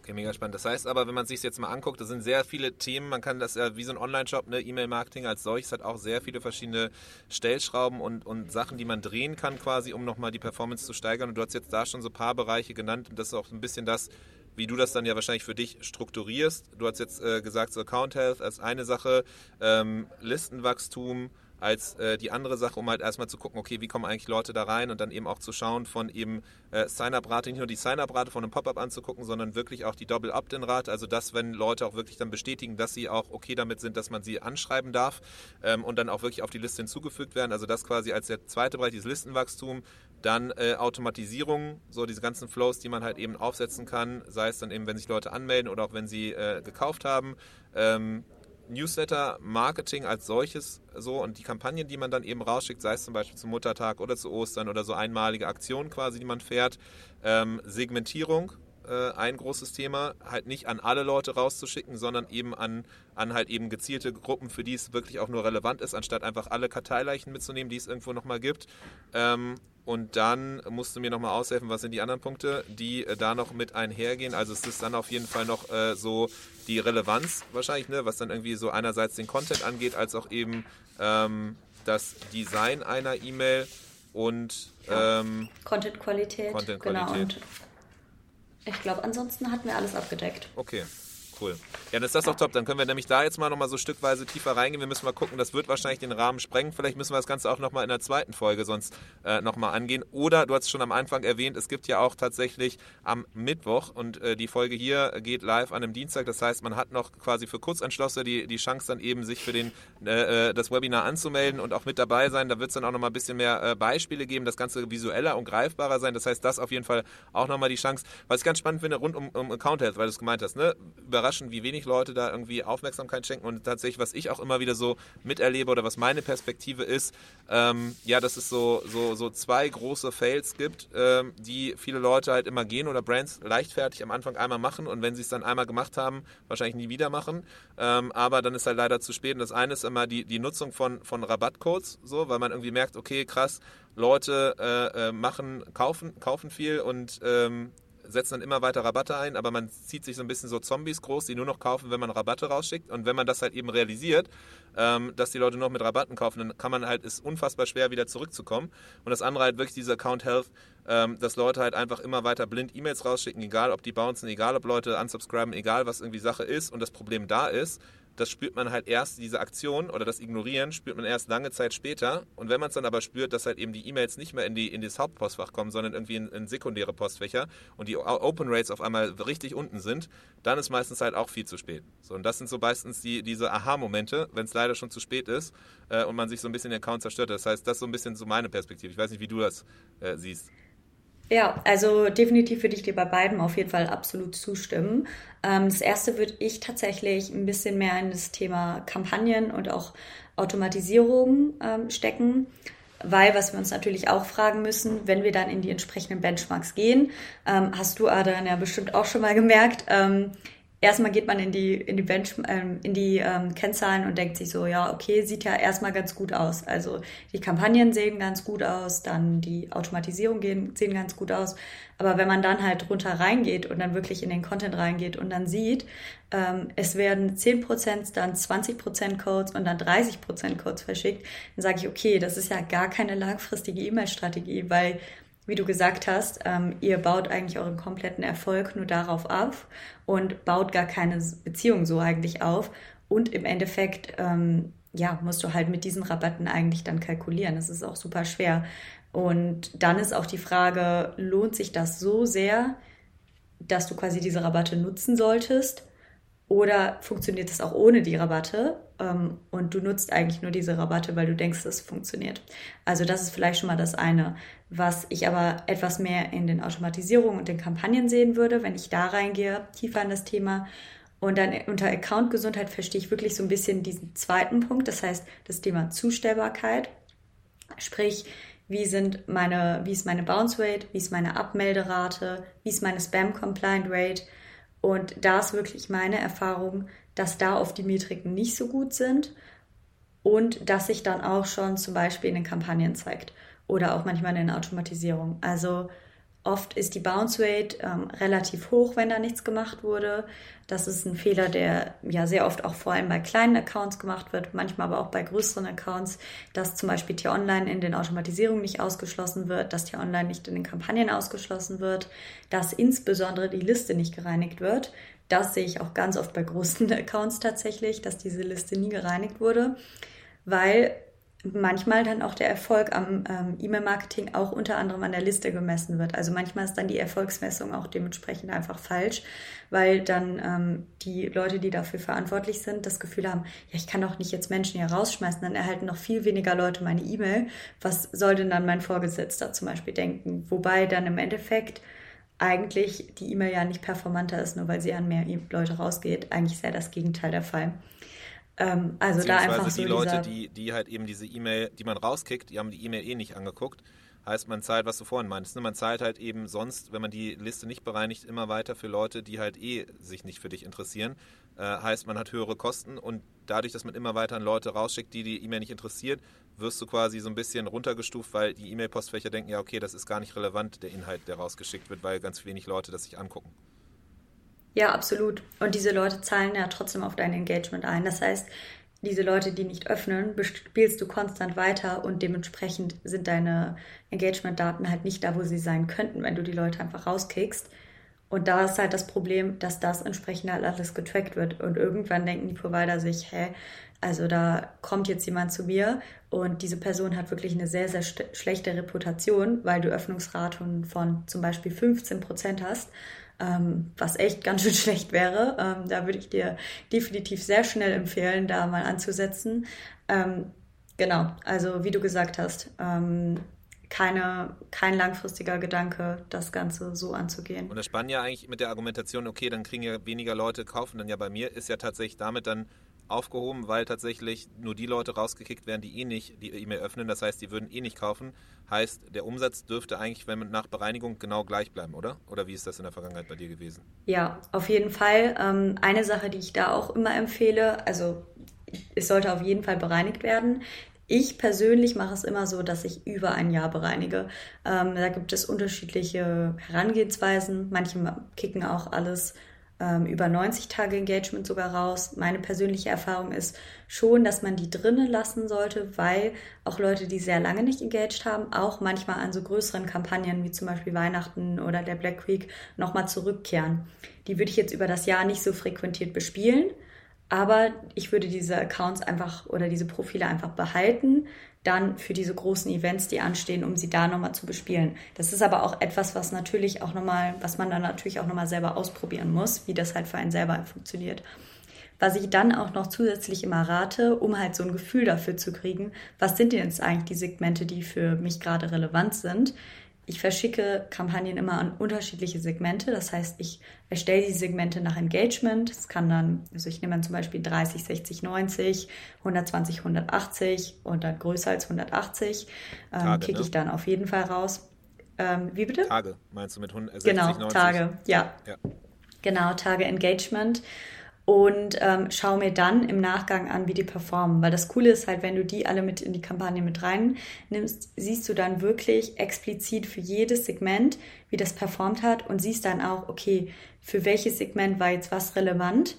Okay, mega spannend. Das heißt aber, wenn man sich jetzt mal anguckt, da sind sehr viele Themen. Man kann das ja wie so ein Online-Shop, ne? E-Mail-Marketing als solches hat auch sehr viele verschiedene Stellschrauben und, und Sachen, die man drehen kann, quasi, um nochmal die Performance zu steigern. Und du hast jetzt da schon so ein paar Bereiche genannt und das ist auch ein bisschen das, wie du das dann ja wahrscheinlich für dich strukturierst. Du hast jetzt äh, gesagt, so Account Health als eine Sache, ähm, Listenwachstum, als äh, die andere Sache, um halt erstmal zu gucken, okay, wie kommen eigentlich Leute da rein und dann eben auch zu schauen von eben äh, Sign-up-Rate, nicht nur die Sign-up-Rate von einem Pop-up anzugucken, sondern wirklich auch die Double-Opt-in-Rate, also das, wenn Leute auch wirklich dann bestätigen, dass sie auch okay damit sind, dass man sie anschreiben darf ähm, und dann auch wirklich auf die Liste hinzugefügt werden, also das quasi als der zweite Bereich, dieses Listenwachstum, dann äh, Automatisierung, so diese ganzen Flows, die man halt eben aufsetzen kann, sei es dann eben, wenn sich Leute anmelden oder auch wenn sie äh, gekauft haben. Ähm, Newsletter-Marketing als solches so und die Kampagnen, die man dann eben rausschickt, sei es zum Beispiel zum Muttertag oder zu Ostern oder so einmalige Aktionen quasi, die man fährt. Ähm, Segmentierung, äh, ein großes Thema, halt nicht an alle Leute rauszuschicken, sondern eben an, an halt eben gezielte Gruppen, für die es wirklich auch nur relevant ist, anstatt einfach alle Karteileichen mitzunehmen, die es irgendwo nochmal gibt. Ähm, und dann musst du mir nochmal aushelfen, was sind die anderen Punkte, die äh, da noch mit einhergehen. Also es ist dann auf jeden Fall noch äh, so die Relevanz wahrscheinlich, ne, was dann irgendwie so einerseits den Content angeht, als auch eben ähm, das Design einer E-Mail und ähm, Content-Qualität. Content-Qualität. Genau, ich glaube, ansonsten hatten wir alles abgedeckt. Okay cool. Ja, dann ist das doch top. Dann können wir nämlich da jetzt mal nochmal so stückweise tiefer reingehen. Wir müssen mal gucken, das wird wahrscheinlich den Rahmen sprengen. Vielleicht müssen wir das Ganze auch nochmal in der zweiten Folge sonst äh, nochmal angehen. Oder, du hast es schon am Anfang erwähnt, es gibt ja auch tatsächlich am Mittwoch und äh, die Folge hier geht live an einem Dienstag. Das heißt, man hat noch quasi für Kurzentschlossene die, die Chance dann eben, sich für den, äh, äh das Webinar anzumelden und auch mit dabei sein. Da wird es dann auch nochmal ein bisschen mehr äh, Beispiele geben, das Ganze visueller und greifbarer sein. Das heißt, das auf jeden Fall auch nochmal die Chance. Was ich ganz spannend finde, rund um, um Account Health, weil du es gemeint hast, ne? überraschend, wie wenig Leute da irgendwie Aufmerksamkeit schenken. Und tatsächlich, was ich auch immer wieder so miterlebe oder was meine Perspektive ist, ähm, ja, dass es so, so, so zwei große Fails gibt, ähm, die viele Leute halt immer gehen oder Brands leichtfertig am Anfang einmal machen und wenn sie es dann einmal gemacht haben, wahrscheinlich nie wieder machen. Ähm, aber dann ist halt leider zu spät. Und das eine ist immer die, die Nutzung von, von Rabattcodes, so, weil man irgendwie merkt, okay, krass, Leute äh, äh, machen, kaufen, kaufen viel und ähm, setzen dann immer weiter Rabatte ein, aber man zieht sich so ein bisschen so Zombies groß, die nur noch kaufen, wenn man Rabatte rausschickt. Und wenn man das halt eben realisiert, ähm, dass die Leute noch mit Rabatten kaufen, dann kann man halt, ist unfassbar schwer wieder zurückzukommen. Und das andere halt wirklich dieser Account Health, ähm, dass Leute halt einfach immer weiter blind E-Mails rausschicken, egal ob die bouncen, egal ob Leute unsubscriben, egal was irgendwie Sache ist und das Problem da ist das spürt man halt erst, diese Aktion oder das Ignorieren spürt man erst lange Zeit später. Und wenn man es dann aber spürt, dass halt eben die E-Mails nicht mehr in, die, in das Hauptpostfach kommen, sondern irgendwie in, in sekundäre Postfächer und die Open Rates auf einmal richtig unten sind, dann ist meistens halt auch viel zu spät. So, und das sind so meistens die, diese Aha-Momente, wenn es leider schon zu spät ist äh, und man sich so ein bisschen den Account zerstört. Das heißt, das ist so ein bisschen so meine Perspektive. Ich weiß nicht, wie du das äh, siehst. Ja, also definitiv würde ich dir bei beiden auf jeden Fall absolut zustimmen. Ähm, das erste würde ich tatsächlich ein bisschen mehr in das Thema Kampagnen und auch Automatisierung ähm, stecken. Weil, was wir uns natürlich auch fragen müssen, wenn wir dann in die entsprechenden Benchmarks gehen, ähm, hast du, Adrian, ja bestimmt auch schon mal gemerkt, erstmal geht man in die, in die, Bench, ähm, in die ähm, Kennzahlen und denkt sich so, ja, okay, sieht ja erstmal ganz gut aus. Also die Kampagnen sehen ganz gut aus, dann die Automatisierung gehen, sehen ganz gut aus. Aber wenn man dann halt runter reingeht und dann wirklich in den Content reingeht und dann sieht, ähm, es werden 10%, dann 20% Codes und dann 30% Codes verschickt, dann sage ich, okay, das ist ja gar keine langfristige E-Mail-Strategie, weil wie du gesagt hast, ähm, ihr baut eigentlich euren kompletten Erfolg nur darauf auf und baut gar keine Beziehung so eigentlich auf. Und im Endeffekt, ähm, ja, musst du halt mit diesen Rabatten eigentlich dann kalkulieren. Das ist auch super schwer. Und dann ist auch die Frage, lohnt sich das so sehr, dass du quasi diese Rabatte nutzen solltest? Oder funktioniert das auch ohne die Rabatte und du nutzt eigentlich nur diese Rabatte, weil du denkst, es funktioniert? Also das ist vielleicht schon mal das eine. Was ich aber etwas mehr in den Automatisierungen und den Kampagnen sehen würde, wenn ich da reingehe, tiefer in das Thema. Und dann unter Account-Gesundheit verstehe ich wirklich so ein bisschen diesen zweiten Punkt, das heißt das Thema Zustellbarkeit. Sprich, wie sind meine, wie ist meine Bounce Rate, wie ist meine Abmelderate, wie ist meine Spam Compliant Rate, und da ist wirklich meine Erfahrung, dass da oft die Metriken nicht so gut sind und dass sich dann auch schon zum Beispiel in den Kampagnen zeigt oder auch manchmal in der Automatisierung. Also Oft ist die Bounce Rate ähm, relativ hoch, wenn da nichts gemacht wurde. Das ist ein Fehler, der ja sehr oft auch vor allem bei kleinen Accounts gemacht wird, manchmal aber auch bei größeren Accounts, dass zum Beispiel Tier Online in den Automatisierungen nicht ausgeschlossen wird, dass Tier Online nicht in den Kampagnen ausgeschlossen wird, dass insbesondere die Liste nicht gereinigt wird. Das sehe ich auch ganz oft bei großen (laughs) Accounts tatsächlich, dass diese Liste nie gereinigt wurde, weil manchmal dann auch der Erfolg am ähm, E-Mail-Marketing auch unter anderem an der Liste gemessen wird. Also manchmal ist dann die Erfolgsmessung auch dementsprechend einfach falsch, weil dann ähm, die Leute, die dafür verantwortlich sind, das Gefühl haben, ja, ich kann doch nicht jetzt Menschen hier rausschmeißen, dann erhalten noch viel weniger Leute meine E-Mail. Was soll denn dann mein Vorgesetzter zum Beispiel denken? Wobei dann im Endeffekt eigentlich die E-Mail ja nicht performanter ist, nur weil sie an mehr Leute rausgeht. Eigentlich ist ja das Gegenteil der Fall. Ähm, also da einfach die so Leute, die, die halt eben diese E-Mail, die man rauskickt, die haben die E-Mail eh nicht angeguckt. Heißt, man zahlt, was du vorhin meintest, ne? man zahlt halt eben sonst, wenn man die Liste nicht bereinigt, immer weiter für Leute, die halt eh sich nicht für dich interessieren. Äh, heißt, man hat höhere Kosten und dadurch, dass man immer weiter an Leute rausschickt, die die E-Mail nicht interessiert, wirst du quasi so ein bisschen runtergestuft, weil die E-Mail-Postfächer denken, ja, okay, das ist gar nicht relevant, der Inhalt, der rausgeschickt wird, weil ganz wenig Leute das sich angucken. Ja, absolut. Und diese Leute zahlen ja trotzdem auf dein Engagement ein. Das heißt, diese Leute, die nicht öffnen, spielst du konstant weiter und dementsprechend sind deine Engagement-Daten halt nicht da, wo sie sein könnten, wenn du die Leute einfach rauskickst. Und da ist halt das Problem, dass das entsprechend halt alles getrackt wird. Und irgendwann denken die Provider sich, hä, also da kommt jetzt jemand zu mir und diese Person hat wirklich eine sehr, sehr schlechte Reputation, weil du Öffnungsraten von zum Beispiel 15 Prozent hast ähm, was echt ganz schön (laughs) schlecht wäre. Ähm, da würde ich dir definitiv sehr schnell empfehlen, da mal anzusetzen. Ähm, genau, also wie du gesagt hast, ähm, keine, kein langfristiger Gedanke, das Ganze so anzugehen. Und das Spannende ja eigentlich mit der Argumentation, okay, dann kriegen ja weniger Leute kaufen, dann ja bei mir ist ja tatsächlich damit dann aufgehoben, weil tatsächlich nur die Leute rausgekickt werden, die eh nicht die E-Mail öffnen. Das heißt, die würden eh nicht kaufen. Heißt, der Umsatz dürfte eigentlich, wenn nach Bereinigung genau gleich bleiben, oder? Oder wie ist das in der Vergangenheit bei dir gewesen? Ja, auf jeden Fall. Ähm, eine Sache, die ich da auch immer empfehle, also es sollte auf jeden Fall bereinigt werden. Ich persönlich mache es immer so, dass ich über ein Jahr bereinige. Ähm, da gibt es unterschiedliche Herangehensweisen. Manche kicken auch alles ähm, über 90 Tage Engagement sogar raus. Meine persönliche Erfahrung ist schon, dass man die drinnen lassen sollte, weil auch Leute, die sehr lange nicht engaged haben, auch manchmal an so größeren Kampagnen wie zum Beispiel Weihnachten oder der Black Week nochmal zurückkehren. Die würde ich jetzt über das Jahr nicht so frequentiert bespielen. Aber ich würde diese Accounts einfach oder diese Profile einfach behalten, dann für diese großen Events, die anstehen, um sie da nochmal zu bespielen. Das ist aber auch etwas, was natürlich auch nochmal, was man dann natürlich auch nochmal selber ausprobieren muss, wie das halt für einen selber funktioniert. Was ich dann auch noch zusätzlich immer rate, um halt so ein Gefühl dafür zu kriegen, was sind denn jetzt eigentlich die Segmente, die für mich gerade relevant sind, ich verschicke Kampagnen immer an unterschiedliche Segmente. Das heißt, ich erstelle die Segmente nach Engagement. Es kann dann, also ich nehme dann zum Beispiel 30, 60, 90, 120, 180 und dann größer als 180. Ähm, Tage, kicke ne? ich dann auf jeden Fall raus. Ähm, wie bitte? Tage, meinst du mit 160, genau, 90? Genau, Tage, ja. ja. Genau, Tage Engagement und ähm, schaue mir dann im Nachgang an, wie die performen. Weil das Coole ist halt, wenn du die alle mit in die Kampagne mit reinnimmst, siehst du dann wirklich explizit für jedes Segment, wie das performt hat und siehst dann auch, okay, für welches Segment war jetzt was relevant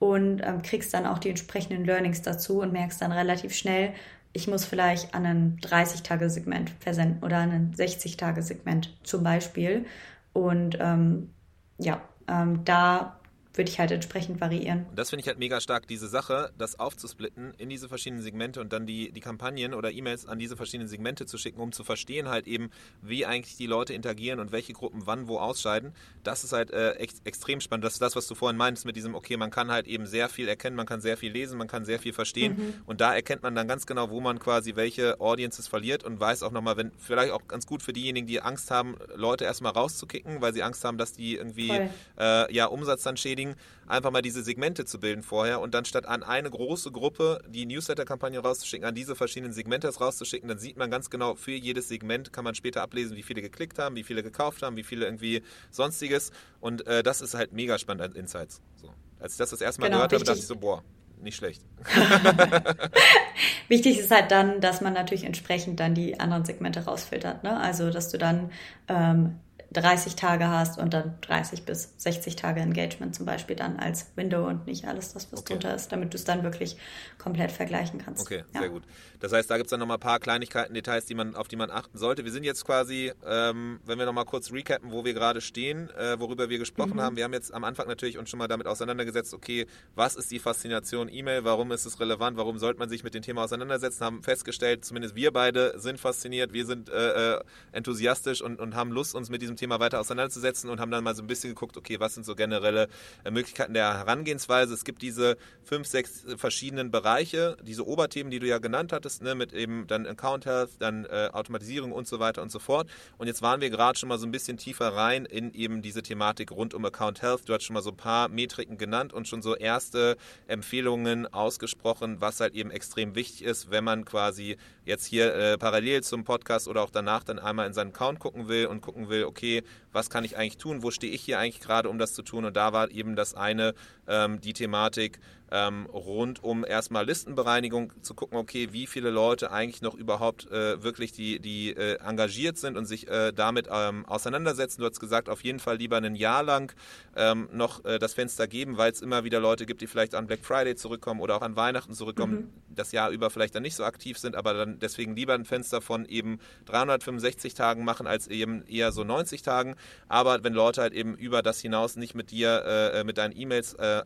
und ähm, kriegst dann auch die entsprechenden Learnings dazu und merkst dann relativ schnell, ich muss vielleicht an ein 30-Tage-Segment versenden oder an ein 60-Tage-Segment zum Beispiel. Und ähm, ja, ähm, da würde ich halt entsprechend variieren. Und das finde ich halt mega stark, diese Sache, das aufzusplitten in diese verschiedenen Segmente und dann die, die Kampagnen oder E-Mails an diese verschiedenen Segmente zu schicken, um zu verstehen halt eben, wie eigentlich die Leute interagieren und welche Gruppen wann wo ausscheiden. Das ist halt äh, ex extrem spannend. Das ist das, was du vorhin meinst mit diesem, okay, man kann halt eben sehr viel erkennen, man kann sehr viel lesen, man kann sehr viel verstehen mhm. und da erkennt man dann ganz genau, wo man quasi welche Audiences verliert und weiß auch nochmal, wenn, vielleicht auch ganz gut für diejenigen, die Angst haben, Leute erstmal rauszukicken, weil sie Angst haben, dass die irgendwie äh, ja Umsatz dann schädigen Marketing einfach mal diese Segmente zu bilden vorher und dann statt an eine große Gruppe die Newsletter-Kampagne rauszuschicken, an diese verschiedenen Segmente rauszuschicken, dann sieht man ganz genau, für jedes Segment kann man später ablesen, wie viele geklickt haben, wie viele gekauft haben, wie viele irgendwie sonstiges und äh, das ist halt mega spannend als Insights. So. Als ich das das erste Mal genau, gehört habe, dachte ich so, boah, nicht schlecht. (laughs) (laughs) wichtig ist halt dann, dass man natürlich entsprechend dann die anderen Segmente rausfiltert. Ne? Also, dass du dann ähm, 30 Tage hast und dann 30 bis 60 Tage Engagement zum Beispiel dann als Window und nicht alles das, was okay. drunter ist, damit du es dann wirklich komplett vergleichen kannst. Okay, ja. sehr gut. Das heißt, da gibt es dann nochmal ein paar Kleinigkeiten, Details, die man, auf die man achten sollte. Wir sind jetzt quasi, ähm, wenn wir nochmal kurz recappen, wo wir gerade stehen, äh, worüber wir gesprochen mhm. haben. Wir haben jetzt am Anfang natürlich uns schon mal damit auseinandergesetzt, okay, was ist die Faszination E-Mail, warum ist es relevant, warum sollte man sich mit dem Thema auseinandersetzen, haben festgestellt, zumindest wir beide sind fasziniert, wir sind äh, äh enthusiastisch und, und haben Lust, uns mit diesem Thema Thema weiter auseinanderzusetzen und haben dann mal so ein bisschen geguckt, okay, was sind so generelle äh, Möglichkeiten der Herangehensweise. Es gibt diese fünf, sechs äh, verschiedenen Bereiche, diese Oberthemen, die du ja genannt hattest, ne, mit eben dann Account Health, dann äh, Automatisierung und so weiter und so fort. Und jetzt waren wir gerade schon mal so ein bisschen tiefer rein in eben diese Thematik rund um Account Health. Du hast schon mal so ein paar Metriken genannt und schon so erste Empfehlungen ausgesprochen, was halt eben extrem wichtig ist, wenn man quasi jetzt hier äh, parallel zum Podcast oder auch danach dann einmal in seinen Account gucken will und gucken will, okay, was kann ich eigentlich tun, wo stehe ich hier eigentlich gerade, um das zu tun. Und da war eben das eine ähm, die Thematik, ähm, rund um erstmal Listenbereinigung zu gucken, okay, wie viele Leute eigentlich noch überhaupt äh, wirklich die, die äh, engagiert sind und sich äh, damit ähm, auseinandersetzen. Du hast gesagt, auf jeden Fall lieber ein Jahr lang ähm, noch äh, das Fenster geben, weil es immer wieder Leute gibt, die vielleicht an Black Friday zurückkommen oder auch an Weihnachten zurückkommen, mhm. das Jahr über vielleicht dann nicht so aktiv sind, aber dann deswegen lieber ein Fenster von eben 365 Tagen machen als eben eher so 90 Tagen. Aber wenn Leute halt eben über das hinaus nicht mit dir, äh, mit deinen E-Mails äh,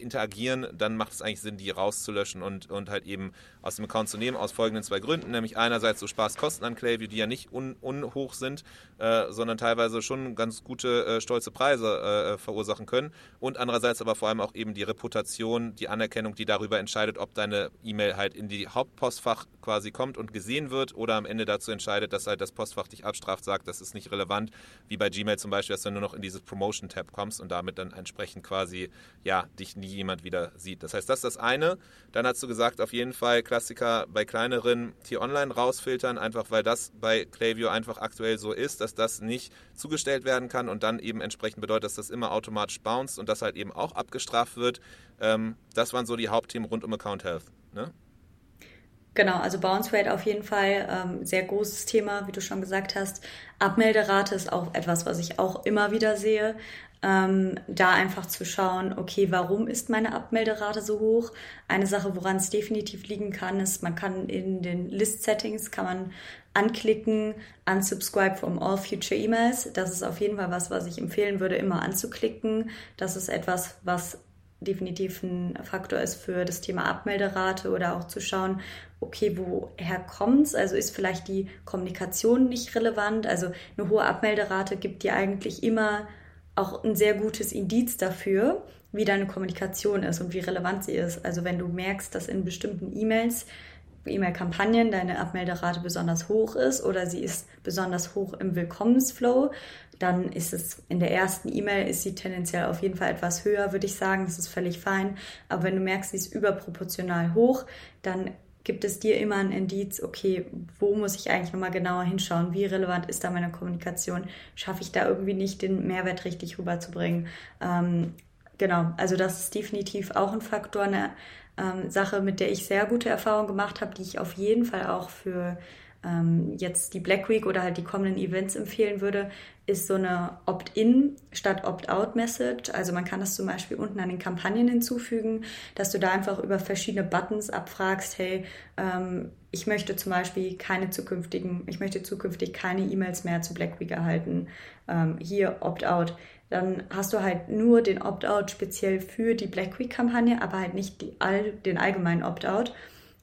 interagieren, dann macht es eigentlich Sinn, die rauszulöschen und, und halt eben aus dem Account zu nehmen, aus folgenden zwei Gründen. Nämlich einerseits so Spaßkosten an Klaviyo, die ja nicht un, unhoch sind, äh, sondern teilweise schon ganz gute, äh, stolze Preise äh, verursachen können. Und andererseits aber vor allem auch eben die Reputation, die Anerkennung, die darüber entscheidet, ob deine E-Mail halt in die Hauptpostfach quasi kommt und gesehen wird oder am Ende dazu entscheidet, dass halt das Postfach dich abstraft, sagt, das ist nicht relevant, wie bei Gmail zum Beispiel, dass du nur noch in dieses Promotion-Tab kommst und damit dann entsprechend quasi, ja, dich nie jemand wieder sieht. Das heißt, das ist das eine. Dann hast du gesagt, auf jeden Fall Klassiker bei kleineren T-Online rausfiltern, einfach weil das bei Klaviyo einfach aktuell so ist, dass das nicht zugestellt werden kann und dann eben entsprechend bedeutet, dass das immer automatisch bounced und das halt eben auch abgestraft wird. Ähm, das waren so die Hauptthemen rund um Account Health. Ne? Genau, also Bounce Rate auf jeden Fall ähm, sehr großes Thema, wie du schon gesagt hast. Abmelderate ist auch etwas, was ich auch immer wieder sehe. Ähm, da einfach zu schauen, okay, warum ist meine Abmelderate so hoch? Eine Sache, woran es definitiv liegen kann, ist, man kann in den List-Settings kann man anklicken, unsubscribe from all future emails. Das ist auf jeden Fall was, was ich empfehlen würde, immer anzuklicken. Das ist etwas, was definitiv ein Faktor ist für das Thema Abmelderate oder auch zu schauen, okay, woher kommt's? Also ist vielleicht die Kommunikation nicht relevant? Also eine hohe Abmelderate gibt dir eigentlich immer auch ein sehr gutes Indiz dafür, wie deine Kommunikation ist und wie relevant sie ist. Also wenn du merkst, dass in bestimmten E-Mails, E-Mail-Kampagnen deine Abmelderate besonders hoch ist oder sie ist besonders hoch im Willkommensflow, dann ist es in der ersten E-Mail ist sie tendenziell auf jeden Fall etwas höher, würde ich sagen. Das ist völlig fein. Aber wenn du merkst, sie ist überproportional hoch, dann gibt es dir immer ein Indiz, okay, wo muss ich eigentlich nochmal genauer hinschauen? Wie relevant ist da meine Kommunikation? Schaffe ich da irgendwie nicht, den Mehrwert richtig rüberzubringen? Ähm, genau, also das ist definitiv auch ein Faktor, eine ähm, Sache, mit der ich sehr gute Erfahrungen gemacht habe, die ich auf jeden Fall auch für ähm, jetzt die Black Week oder halt die kommenden Events empfehlen würde, ist so eine Opt-in statt Opt-out-Message. Also man kann das zum Beispiel unten an den Kampagnen hinzufügen, dass du da einfach über verschiedene Buttons abfragst, hey, ähm, ich möchte zum Beispiel keine zukünftigen, ich möchte zukünftig keine E-Mails mehr zu Black Week erhalten. Ähm, hier Opt-out. Dann hast du halt nur den Opt-out speziell für die Black Week-Kampagne, aber halt nicht die, all, den allgemeinen Opt-out.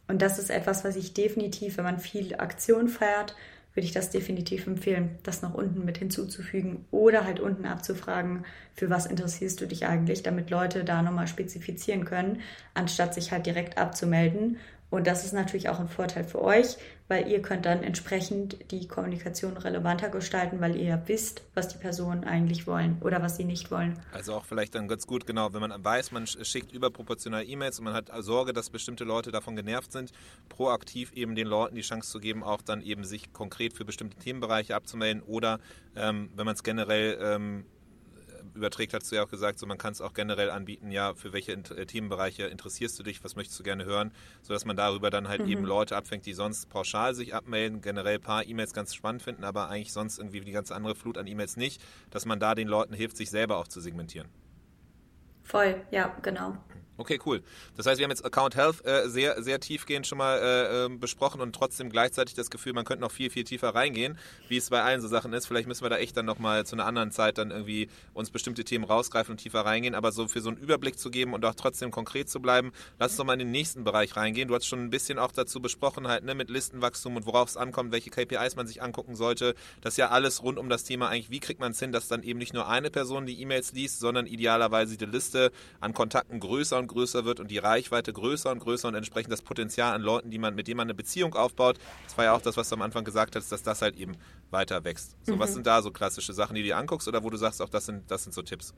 Und das ist etwas, was ich definitiv, wenn man viel Aktion feiert, würde ich das definitiv empfehlen, das noch unten mit hinzuzufügen oder halt unten abzufragen, für was interessierst du dich eigentlich, damit Leute da nochmal spezifizieren können, anstatt sich halt direkt abzumelden und das ist natürlich auch ein Vorteil für euch, weil ihr könnt dann entsprechend die Kommunikation relevanter gestalten, weil ihr wisst, was die Personen eigentlich wollen oder was sie nicht wollen. Also auch vielleicht dann ganz gut, genau, wenn man weiß, man schickt überproportional E-Mails und man hat Sorge, dass bestimmte Leute davon genervt sind, proaktiv eben den Leuten die Chance zu geben, auch dann eben sich konkret für bestimmte Themenbereiche abzumelden oder ähm, wenn man es generell ähm, überträgt, hast du ja auch gesagt, so man kann es auch generell anbieten, ja, für welche äh, Themenbereiche interessierst du dich, was möchtest du gerne hören, sodass man darüber dann halt mhm. eben Leute abfängt, die sonst pauschal sich abmelden, generell ein paar E-Mails ganz spannend finden, aber eigentlich sonst irgendwie die ganze andere Flut an E-Mails nicht, dass man da den Leuten hilft, sich selber auch zu segmentieren. Voll, ja, genau. Okay, cool. Das heißt, wir haben jetzt Account Health äh, sehr, sehr tiefgehend schon mal äh, ähm, besprochen und trotzdem gleichzeitig das Gefühl, man könnte noch viel, viel tiefer reingehen, wie es bei allen so Sachen ist. Vielleicht müssen wir da echt dann nochmal zu einer anderen Zeit dann irgendwie uns bestimmte Themen rausgreifen und tiefer reingehen. Aber so für so einen Überblick zu geben und auch trotzdem konkret zu bleiben, lass uns doch mal in den nächsten Bereich reingehen. Du hast schon ein bisschen auch dazu besprochen, halt, ne, mit Listenwachstum und worauf es ankommt, welche KPIs man sich angucken sollte. Das ist ja alles rund um das Thema eigentlich, wie kriegt man es hin, dass dann eben nicht nur eine Person die E-Mails liest, sondern idealerweise die Liste an Kontakten größer und größer wird und die Reichweite größer und größer und entsprechend das Potenzial an Leuten, die man, mit denen man eine Beziehung aufbaut. Das war ja auch das, was du am Anfang gesagt hast, dass das halt eben weiter wächst. So, mhm. was sind da so klassische Sachen, die du dir anguckst oder wo du sagst, auch das sind, das sind so Tipps?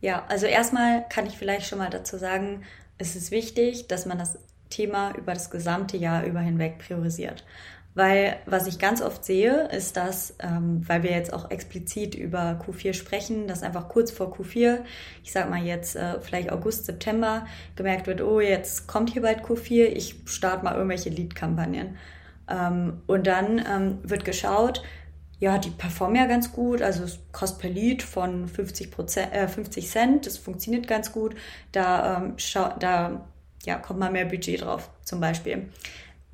Ja, also erstmal kann ich vielleicht schon mal dazu sagen, es ist wichtig, dass man das Thema über das gesamte Jahr über hinweg priorisiert. Weil was ich ganz oft sehe, ist, dass, ähm, weil wir jetzt auch explizit über Q4 sprechen, dass einfach kurz vor Q4, ich sag mal jetzt äh, vielleicht August, September, gemerkt wird, oh, jetzt kommt hier bald Q4, ich starte mal irgendwelche Lead-Kampagnen. Ähm, und dann ähm, wird geschaut, ja, die performen ja ganz gut, also es kostet per Lead von 50, Prozent, äh, 50 Cent, das funktioniert ganz gut, da, ähm, da ja, kommt mal mehr Budget drauf zum Beispiel.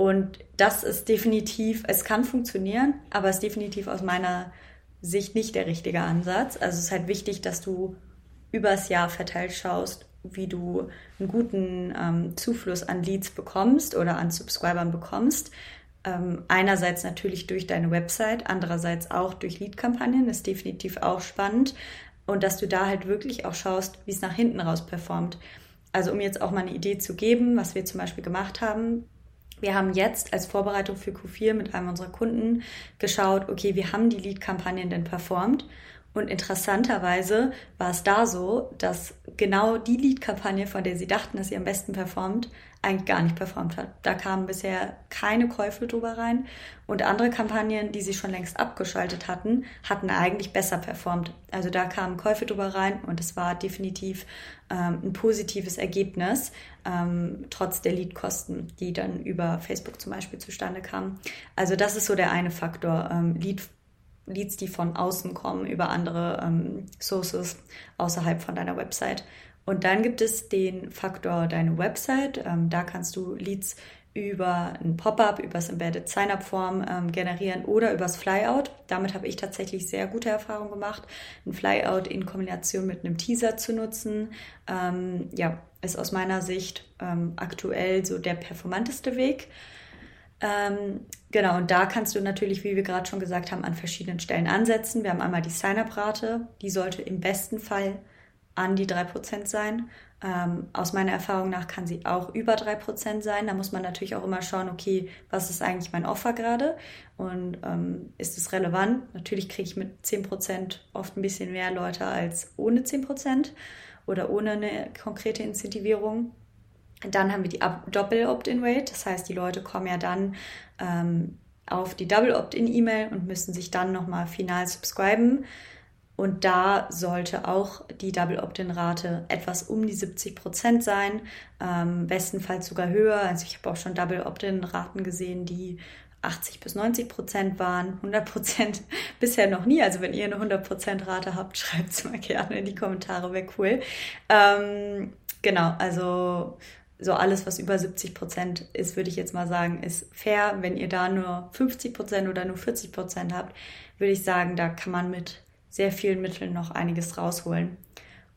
Und das ist definitiv, es kann funktionieren, aber es ist definitiv aus meiner Sicht nicht der richtige Ansatz. Also es ist halt wichtig, dass du übers Jahr verteilt schaust, wie du einen guten ähm, Zufluss an Leads bekommst oder an Subscribern bekommst. Ähm, einerseits natürlich durch deine Website, andererseits auch durch Lead-Kampagnen, ist definitiv auch spannend. Und dass du da halt wirklich auch schaust, wie es nach hinten raus performt. Also um jetzt auch mal eine Idee zu geben, was wir zum Beispiel gemacht haben, wir haben jetzt als Vorbereitung für Q4 mit einem unserer Kunden geschaut, okay, wie haben die Lead-Kampagnen denn performt? Und interessanterweise war es da so, dass genau die Lead-Kampagne, von der sie dachten, dass sie am besten performt, eigentlich gar nicht performt hat. Da kamen bisher keine Käufe drüber rein. Und andere Kampagnen, die sie schon längst abgeschaltet hatten, hatten eigentlich besser performt. Also da kamen Käufe drüber rein und es war definitiv ähm, ein positives Ergebnis, ähm, trotz der Leadkosten, die dann über Facebook zum Beispiel zustande kamen. Also das ist so der eine Faktor. Ähm, Lead Leads, die von außen kommen, über andere ähm, Sources außerhalb von deiner Website. Und dann gibt es den Faktor deine Website. Ähm, da kannst du Leads über ein Pop-up, über das Embedded Sign-up-Form ähm, generieren oder übers Flyout. Damit habe ich tatsächlich sehr gute Erfahrungen gemacht. Ein Flyout in Kombination mit einem Teaser zu nutzen, ähm, ja, ist aus meiner Sicht ähm, aktuell so der performanteste Weg. Ähm, genau, und da kannst du natürlich, wie wir gerade schon gesagt haben, an verschiedenen Stellen ansetzen. Wir haben einmal die Sign-up-Rate, die sollte im besten Fall an die 3% sein. Ähm, aus meiner Erfahrung nach kann sie auch über 3% sein. Da muss man natürlich auch immer schauen, okay, was ist eigentlich mein Offer gerade und ähm, ist es relevant? Natürlich kriege ich mit 10% oft ein bisschen mehr Leute als ohne 10% oder ohne eine konkrete Incentivierung. Dann haben wir die Double Opt-in-Rate, das heißt, die Leute kommen ja dann ähm, auf die Double Opt-in-E-Mail und müssen sich dann nochmal final subscriben. Und da sollte auch die Double Opt-in-Rate etwas um die 70 Prozent sein, ähm, bestenfalls sogar höher. Also ich habe auch schon Double Opt-in-Raten gesehen, die 80 bis 90 Prozent waren, 100 Prozent (laughs) bisher noch nie. Also wenn ihr eine 100 Prozent Rate habt, (laughs) schreibt es mal gerne in die Kommentare, wäre cool. Ähm, genau, also so alles, was über 70 Prozent ist, würde ich jetzt mal sagen, ist fair. Wenn ihr da nur 50 Prozent oder nur 40 Prozent habt, würde ich sagen, da kann man mit sehr vielen Mitteln noch einiges rausholen.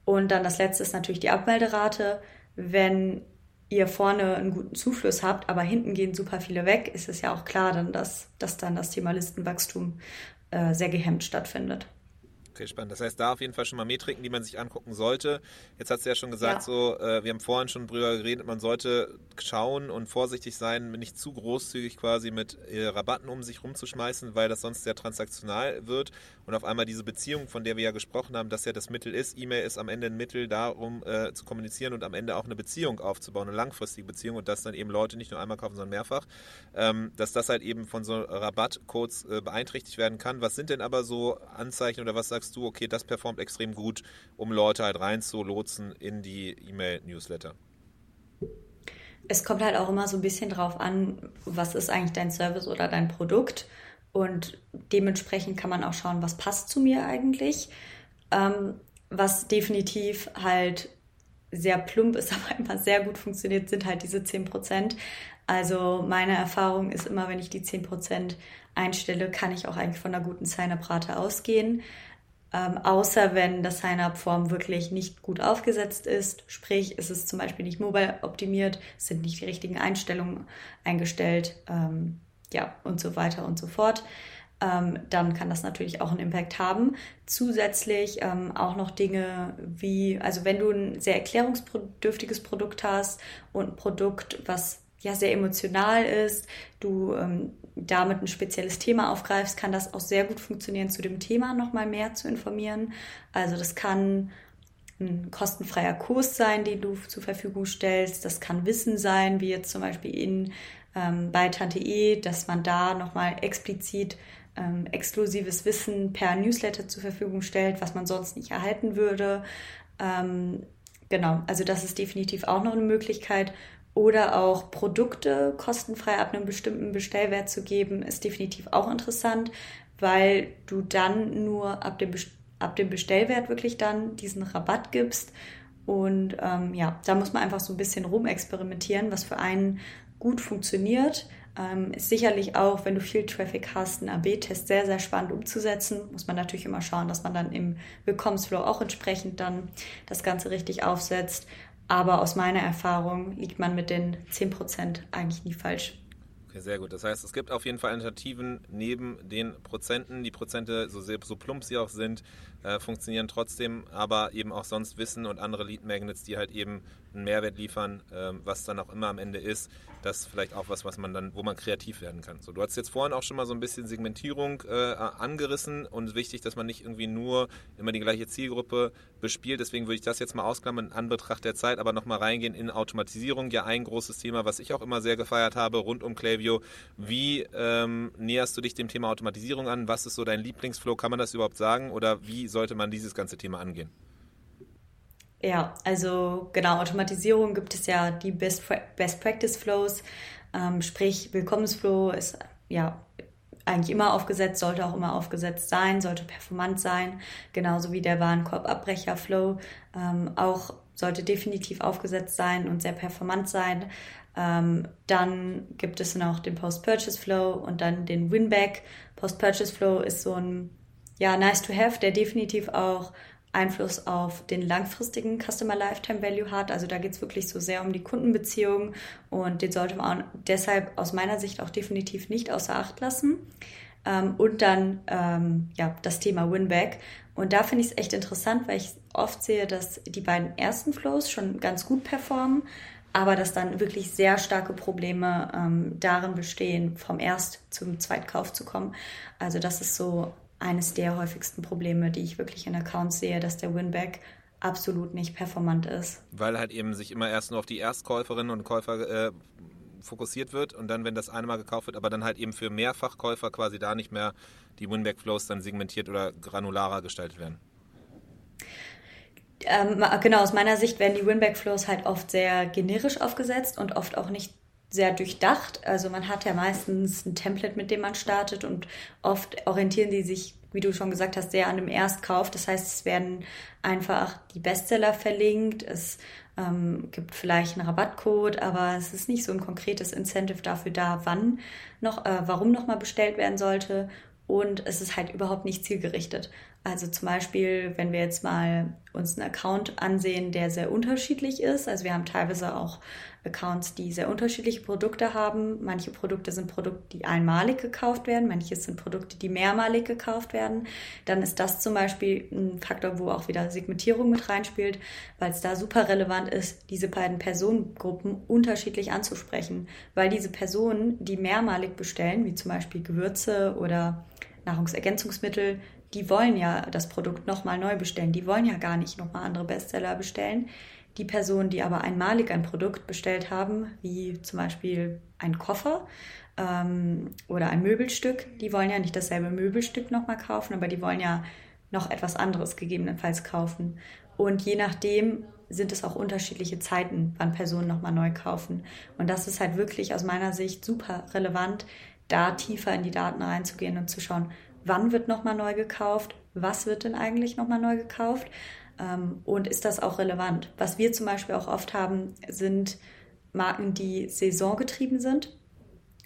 Und dann das letzte ist natürlich die Abmelderate. Wenn ihr vorne einen guten Zufluss habt, aber hinten gehen super viele weg, ist es ja auch klar, dann, dass, dass dann das Thema Listenwachstum äh, sehr gehemmt stattfindet. Okay, spannend. Das heißt, da auf jeden Fall schon mal Metriken, die man sich angucken sollte. Jetzt hast du ja schon gesagt, ja. so, äh, wir haben vorhin schon drüber geredet, man sollte schauen und vorsichtig sein, nicht zu großzügig quasi mit äh, Rabatten um sich rumzuschmeißen, weil das sonst sehr transaktional wird und auf einmal diese Beziehung, von der wir ja gesprochen haben, dass ja das Mittel ist, E-Mail ist am Ende ein Mittel darum äh, zu kommunizieren und am Ende auch eine Beziehung aufzubauen, eine langfristige Beziehung und dass dann eben Leute nicht nur einmal kaufen, sondern mehrfach, ähm, dass das halt eben von so Rabattcodes äh, beeinträchtigt werden kann. Was sind denn aber so Anzeichen oder was sagst sagst du, okay, das performt extrem gut, um Leute halt reinzulotsen in die E-Mail-Newsletter? Es kommt halt auch immer so ein bisschen drauf an, was ist eigentlich dein Service oder dein Produkt. Und dementsprechend kann man auch schauen, was passt zu mir eigentlich. Ähm, was definitiv halt sehr plump ist, (laughs) aber immer sehr gut funktioniert, sind halt diese 10%. Also meine Erfahrung ist immer, wenn ich die 10% einstelle, kann ich auch eigentlich von einer guten Sign-up-Rate ausgehen. Ähm, außer wenn das Sign-up-Form wirklich nicht gut aufgesetzt ist, sprich, ist es zum Beispiel nicht mobile optimiert, sind nicht die richtigen Einstellungen eingestellt, ähm, ja, und so weiter und so fort. Ähm, dann kann das natürlich auch einen Impact haben. Zusätzlich ähm, auch noch Dinge wie, also wenn du ein sehr erklärungsbedürftiges Produkt hast und ein Produkt, was ja sehr emotional ist, du ähm, damit ein spezielles Thema aufgreifst, kann das auch sehr gut funktionieren, zu dem Thema nochmal mehr zu informieren. Also das kann ein kostenfreier Kurs sein, den du zur Verfügung stellst. Das kann Wissen sein, wie jetzt zum Beispiel in, ähm, bei Tante E, dass man da nochmal explizit ähm, exklusives Wissen per Newsletter zur Verfügung stellt, was man sonst nicht erhalten würde. Ähm, genau, also das ist definitiv auch noch eine Möglichkeit. Oder auch Produkte kostenfrei ab einem bestimmten Bestellwert zu geben, ist definitiv auch interessant, weil du dann nur ab dem, ab dem Bestellwert wirklich dann diesen Rabatt gibst. Und ähm, ja, da muss man einfach so ein bisschen rumexperimentieren, was für einen gut funktioniert. Ähm, ist sicherlich auch, wenn du viel Traffic hast, ein AB-Test sehr, sehr spannend umzusetzen. Muss man natürlich immer schauen, dass man dann im Willkommensflow auch entsprechend dann das Ganze richtig aufsetzt. Aber aus meiner Erfahrung liegt man mit den 10% eigentlich nie falsch. Okay, sehr gut. Das heißt, es gibt auf jeden Fall Alternativen neben den Prozenten. Die Prozente, so, sehr, so plump sie auch sind, äh, funktionieren trotzdem, aber eben auch sonst Wissen und andere Lead Magnets, die halt eben einen Mehrwert liefern, äh, was dann auch immer am Ende ist. Das ist vielleicht auch was, was man dann, wo man kreativ werden kann. So, du hast jetzt vorhin auch schon mal so ein bisschen Segmentierung äh, angerissen und wichtig, dass man nicht irgendwie nur immer die gleiche Zielgruppe bespielt. Deswegen würde ich das jetzt mal ausklammern in Anbetracht der Zeit, aber nochmal reingehen in Automatisierung. Ja, ein großes Thema, was ich auch immer sehr gefeiert habe rund um Klaviyo. Wie ähm, näherst du dich dem Thema Automatisierung an? Was ist so dein Lieblingsflow? Kann man das überhaupt sagen? Oder wie sollte man dieses ganze Thema angehen? Ja, also genau, Automatisierung gibt es ja die Best, Best Practice Flows, ähm, sprich Willkommensflow ist ja eigentlich immer aufgesetzt, sollte auch immer aufgesetzt sein, sollte performant sein, genauso wie der Warenkorbabbrecher-Flow ähm, auch sollte definitiv aufgesetzt sein und sehr performant sein. Ähm, dann gibt es noch den Post-Purchase-Flow und dann den Winback. Post-Purchase-Flow ist so ein ja, nice to have, der definitiv auch Einfluss auf den langfristigen Customer Lifetime Value hat. Also da geht es wirklich so sehr um die Kundenbeziehung und den sollte man deshalb aus meiner Sicht auch definitiv nicht außer Acht lassen. Ähm, und dann ähm, ja, das Thema Winback. Und da finde ich es echt interessant, weil ich oft sehe, dass die beiden ersten Flows schon ganz gut performen, aber dass dann wirklich sehr starke Probleme ähm, darin bestehen, vom Erst- zum Zweitkauf zu kommen. Also das ist so eines der häufigsten Probleme, die ich wirklich in Accounts sehe, dass der Winback absolut nicht performant ist. Weil halt eben sich immer erst nur auf die Erstkäuferinnen und Käufer äh, fokussiert wird und dann, wenn das eine Mal gekauft wird, aber dann halt eben für Mehrfachkäufer quasi da nicht mehr die Winback-Flows dann segmentiert oder granularer gestaltet werden. Ähm, genau, aus meiner Sicht werden die Winback-Flows halt oft sehr generisch aufgesetzt und oft auch nicht sehr durchdacht. Also man hat ja meistens ein Template, mit dem man startet und oft orientieren die sich, wie du schon gesagt hast, sehr an dem Erstkauf. Das heißt, es werden einfach die Bestseller verlinkt. Es ähm, gibt vielleicht einen Rabattcode, aber es ist nicht so ein konkretes Incentive dafür da, wann noch, äh, warum nochmal bestellt werden sollte. Und es ist halt überhaupt nicht zielgerichtet. Also zum Beispiel, wenn wir jetzt mal uns einen Account ansehen, der sehr unterschiedlich ist. Also wir haben teilweise auch Accounts, die sehr unterschiedliche Produkte haben. Manche Produkte sind Produkte, die einmalig gekauft werden, manche sind Produkte, die mehrmalig gekauft werden. Dann ist das zum Beispiel ein Faktor, wo auch wieder Segmentierung mit reinspielt, weil es da super relevant ist, diese beiden Personengruppen unterschiedlich anzusprechen. Weil diese Personen, die mehrmalig bestellen, wie zum Beispiel Gewürze oder Nahrungsergänzungsmittel, die wollen ja das Produkt nochmal neu bestellen. Die wollen ja gar nicht nochmal andere Bestseller bestellen. Die Personen, die aber einmalig ein Produkt bestellt haben, wie zum Beispiel ein Koffer ähm, oder ein Möbelstück, die wollen ja nicht dasselbe Möbelstück nochmal kaufen, aber die wollen ja noch etwas anderes gegebenenfalls kaufen. Und je nachdem sind es auch unterschiedliche Zeiten, wann Personen nochmal neu kaufen. Und das ist halt wirklich aus meiner Sicht super relevant, da tiefer in die Daten reinzugehen und zu schauen, wann wird nochmal neu gekauft, was wird denn eigentlich nochmal neu gekauft Ähm, und ist das auch relevant? Was wir zum Beispiel auch oft haben, sind Marken, die saisongetrieben sind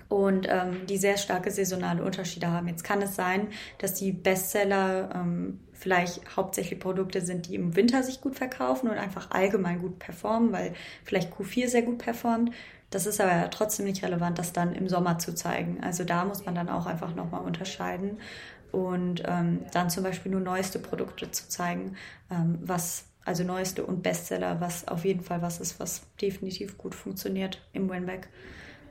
und ähm, die sehr starke saisonale Unterschiede haben. Jetzt kann es sein, dass die Bestseller ähm, vielleicht hauptsächlich Produkte sind, die im Winter sich gut verkaufen und einfach allgemein gut performen, weil vielleicht Q4 sehr gut performt. Das ist aber ja trotzdem nicht relevant, das dann im Sommer zu zeigen. Also da muss man dann auch einfach nochmal unterscheiden und ähm, dann zum Beispiel nur neueste Produkte zu zeigen, ähm, was also neueste und Bestseller, was auf jeden Fall was ist, was definitiv gut funktioniert im Winback.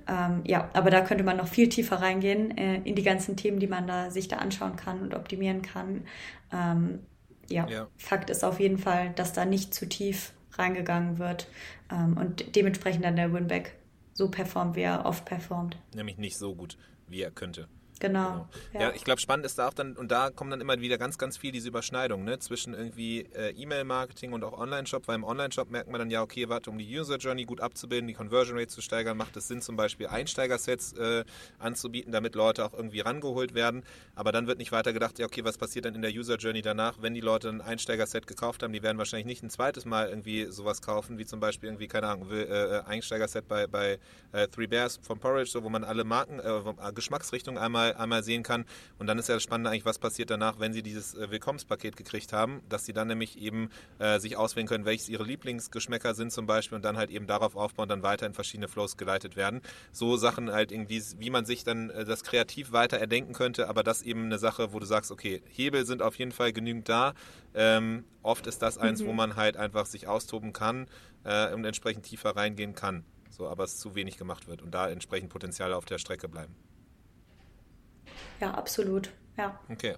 Ähm, ja, aber da könnte man noch viel tiefer reingehen äh, in die ganzen Themen, die man da sich da anschauen kann und optimieren kann. Ähm, ja. ja, Fakt ist auf jeden Fall, dass da nicht zu tief reingegangen wird ähm, und dementsprechend dann der Winback so performt, wie er oft performt. Nämlich nicht so gut, wie er könnte. Genau. genau. Ja, ja ich glaube, spannend ist da auch dann, und da kommen dann immer wieder ganz, ganz viel diese Überschneidung ne, zwischen irgendwie äh, E-Mail-Marketing und auch Online-Shop, weil im Online-Shop merkt man dann ja, okay, warte, um die User-Journey gut abzubilden, die Conversion Rate zu steigern, macht es Sinn, zum Beispiel Einsteigersets äh, anzubieten, damit Leute auch irgendwie rangeholt werden. Aber dann wird nicht weiter gedacht, ja, okay, was passiert dann in der User-Journey danach, wenn die Leute ein Einsteigerset gekauft haben, die werden wahrscheinlich nicht ein zweites Mal irgendwie sowas kaufen, wie zum Beispiel irgendwie, keine Ahnung, äh, äh, Einsteigerset bei, bei äh, Three Bears von Porridge, so, wo man alle Marken, äh, Geschmacksrichtungen einmal, einmal sehen kann und dann ist ja das Spannende eigentlich, was passiert danach, wenn sie dieses äh, Willkommenspaket gekriegt haben, dass sie dann nämlich eben äh, sich auswählen können, welches ihre Lieblingsgeschmäcker sind zum Beispiel und dann halt eben darauf aufbauen und dann weiter in verschiedene Flows geleitet werden. So Sachen halt irgendwie, wie man sich dann äh, das kreativ weiter erdenken könnte, aber das eben eine Sache, wo du sagst, okay, Hebel sind auf jeden Fall genügend da. Ähm, oft ist das eins, mhm. wo man halt einfach sich austoben kann äh, und entsprechend tiefer reingehen kann. So, aber es zu wenig gemacht wird und da entsprechend Potenzial auf der Strecke bleiben ja, absolut. Ja. Okay,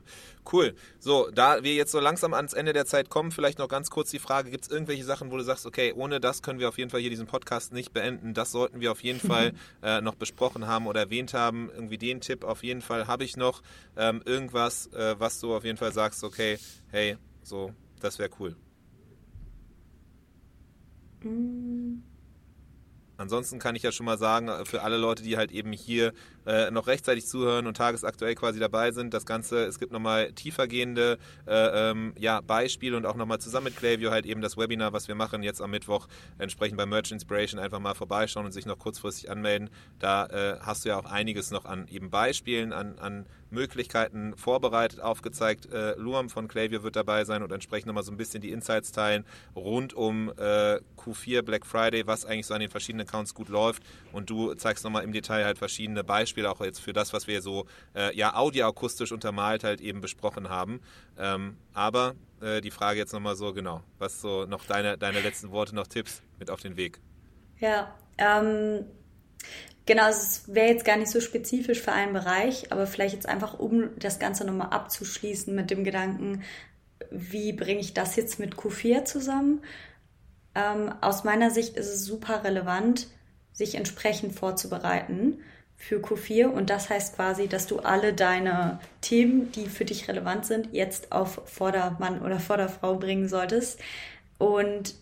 cool. So, da wir jetzt so langsam ans Ende der Zeit kommen, vielleicht noch ganz kurz die Frage, gibt es irgendwelche Sachen, wo du sagst, okay, ohne das können wir auf jeden Fall hier diesen Podcast nicht beenden, das sollten wir auf jeden (laughs) Fall äh, noch besprochen haben oder erwähnt haben, irgendwie den Tipp auf jeden Fall habe ich noch, ähm, irgendwas, äh, was du auf jeden Fall sagst, okay, hey, so, das wäre cool. Mm. Ansonsten kann ich ja schon mal sagen, äh, für alle Leute, die halt eben hier äh, noch rechtzeitig zuhören und tagesaktuell quasi dabei sind, das Ganze, es gibt nochmal tiefergehende äh, ähm, ja, Beispiele und auch nochmal zusammen mit Clavio halt eben das Webinar, was wir machen jetzt am Mittwoch, entsprechend bei Merch Inspiration einfach mal vorbeischauen und sich noch kurzfristig anmelden. Da äh, hast du ja auch einiges noch an eben Beispielen, an, an Möglichkeiten vorbereitet, aufgezeigt. Äh, Luam von Clavio wird dabei sein und entsprechend nochmal so ein bisschen die Insights teilen rund um äh, Q4 Black Friday, was eigentlich so an den verschiedenen Accounts gut läuft. Und du zeigst nochmal im Detail halt verschiedene Beispiele, auch jetzt für das, was wir so äh, ja audioakustisch untermalt halt eben besprochen haben. Ähm, aber äh, die Frage jetzt nochmal so, genau, was so noch deine, deine letzten Worte, noch Tipps mit auf den Weg? Ja, ähm, Genau, es wäre jetzt gar nicht so spezifisch für einen Bereich, aber vielleicht jetzt einfach, um das Ganze nochmal abzuschließen mit dem Gedanken, wie bringe ich das jetzt mit Q4 zusammen? Ähm, aus meiner Sicht ist es super relevant, sich entsprechend vorzubereiten für Q4 und das heißt quasi, dass du alle deine Themen, die für dich relevant sind, jetzt auf Vordermann oder Vorderfrau bringen solltest. Und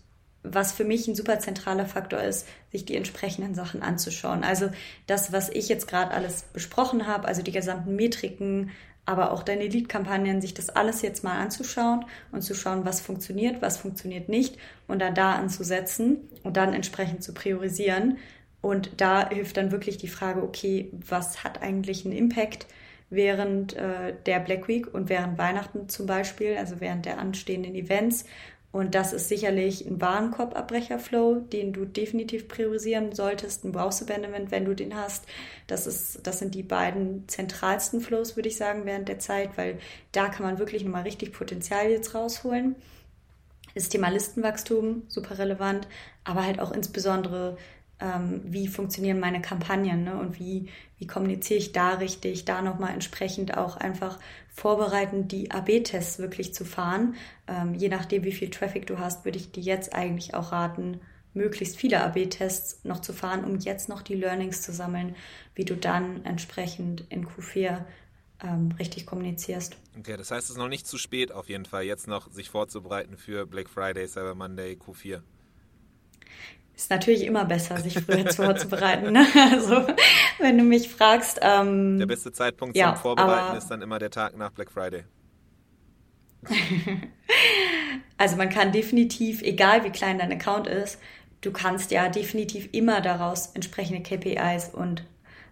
was für mich ein super zentraler Faktor ist, sich die entsprechenden Sachen anzuschauen. Also das, was ich jetzt gerade alles besprochen habe, also die gesamten Metriken, aber auch deine Lead-Kampagnen, sich das alles jetzt mal anzuschauen und zu schauen, was funktioniert, was funktioniert nicht und dann da anzusetzen und dann entsprechend zu priorisieren. Und da hilft dann wirklich die Frage, okay, was hat eigentlich einen Impact während äh, der Black Week und während Weihnachten zum Beispiel, also während der anstehenden Events und das ist sicherlich ein Warenkorbabbrecherflow, den du definitiv priorisieren solltest, ein Browse-Abandonment, wenn du den hast. Das, ist, das sind die beiden zentralsten Flows, würde ich sagen, während der Zeit, weil da kann man wirklich nochmal richtig Potenzial jetzt rausholen. Das Thema Listenwachstum, super relevant, aber halt auch insbesondere ähm, wie funktionieren meine Kampagnen ne? und wie, wie kommuniziere ich da richtig, da nochmal entsprechend auch einfach vorbereiten, die AB-Tests wirklich zu fahren. Ähm, je nachdem, wie viel Traffic du hast, würde ich dir jetzt eigentlich auch raten, möglichst viele AB-Tests noch zu fahren, um jetzt noch die Learnings zu sammeln, wie du dann entsprechend in Q4 ähm, richtig kommunizierst. Okay, das heißt, es ist noch nicht zu spät auf jeden Fall, jetzt noch sich vorzubereiten für Black Friday, Cyber Monday, Q4 ist natürlich immer besser, sich früher (laughs) vorzubereiten. Ne? Also, wenn du mich fragst. Ähm, der beste Zeitpunkt ja, zum Vorbereiten ist dann immer der Tag nach Black Friday. (laughs) also man kann definitiv, egal wie klein dein Account ist, du kannst ja definitiv immer daraus entsprechende KPIs und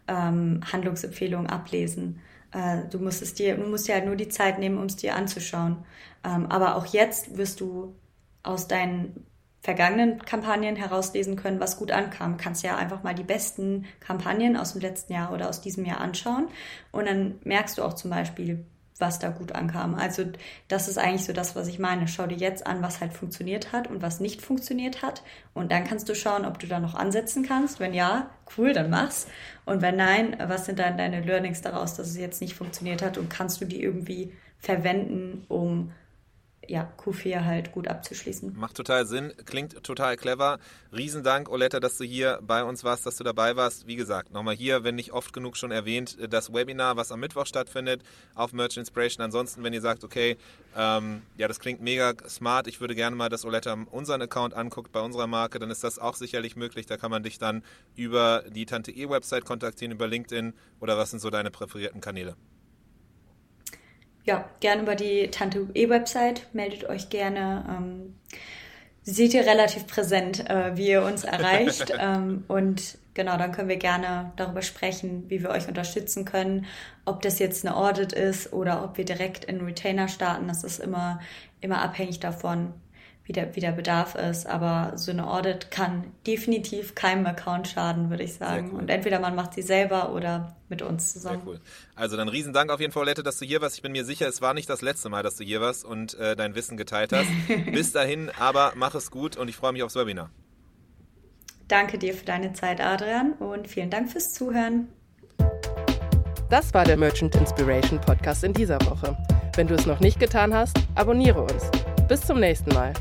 ähm, Handlungsempfehlungen ablesen. Äh, du musst es dir, du musst ja nur die Zeit nehmen, um es dir anzuschauen. Ähm, aber auch jetzt wirst du aus deinen vergangenen Kampagnen herauslesen können, was gut ankam. Du kannst ja einfach mal die besten Kampagnen aus dem letzten Jahr oder aus diesem Jahr anschauen und dann merkst du auch zum Beispiel, was da gut ankam. Also das ist eigentlich so das, was ich meine. Schau dir jetzt an, was halt funktioniert hat und was nicht funktioniert hat. Und dann kannst du schauen, ob du da noch ansetzen kannst. Wenn ja, cool, dann mach's. Und wenn nein, was sind dann deine Learnings daraus, dass es jetzt nicht funktioniert hat und kannst du die irgendwie verwenden, um ja, Q4 halt gut abzuschließen. Macht total Sinn, klingt total clever. Riesendank, Oletta, dass du hier bei uns warst, dass du dabei warst. Wie gesagt, nochmal hier, wenn nicht oft genug schon erwähnt, das Webinar, was am Mittwoch stattfindet auf Merch Inspiration. Ansonsten, wenn ihr sagt, okay, ähm, ja, das klingt mega smart, ich würde gerne mal, dass Oletta unseren Account anguckt bei unserer Marke, dann ist das auch sicherlich möglich. Da kann man dich dann über die Tante E-Website kontaktieren, über LinkedIn oder was sind so deine präferierten Kanäle? Ja, gerne über die Tante E-Website, meldet euch gerne. Ähm, seht ihr relativ präsent, äh, wie ihr uns erreicht. (laughs) ähm, und genau, dann können wir gerne darüber sprechen, wie wir euch unterstützen können. Ob das jetzt eine Audit ist oder ob wir direkt in Retainer starten, das ist immer, immer abhängig davon, wie der, wie der Bedarf ist. Aber so eine Audit kann definitiv keinem Account schaden, würde ich sagen. Cool. Und entweder man macht sie selber oder mit uns zusammen. Sehr cool. Also dann riesen Dank auf jeden Fall, Lette, dass du hier warst. Ich bin mir sicher, es war nicht das letzte Mal, dass du hier warst und äh, dein Wissen geteilt hast. (laughs) Bis dahin, aber mach es gut und ich freue mich aufs Webinar. Danke dir für deine Zeit, Adrian, und vielen Dank fürs Zuhören. Das war der Merchant Inspiration Podcast in dieser Woche. Wenn du es noch nicht getan hast, abonniere uns. Bis zum nächsten Mal.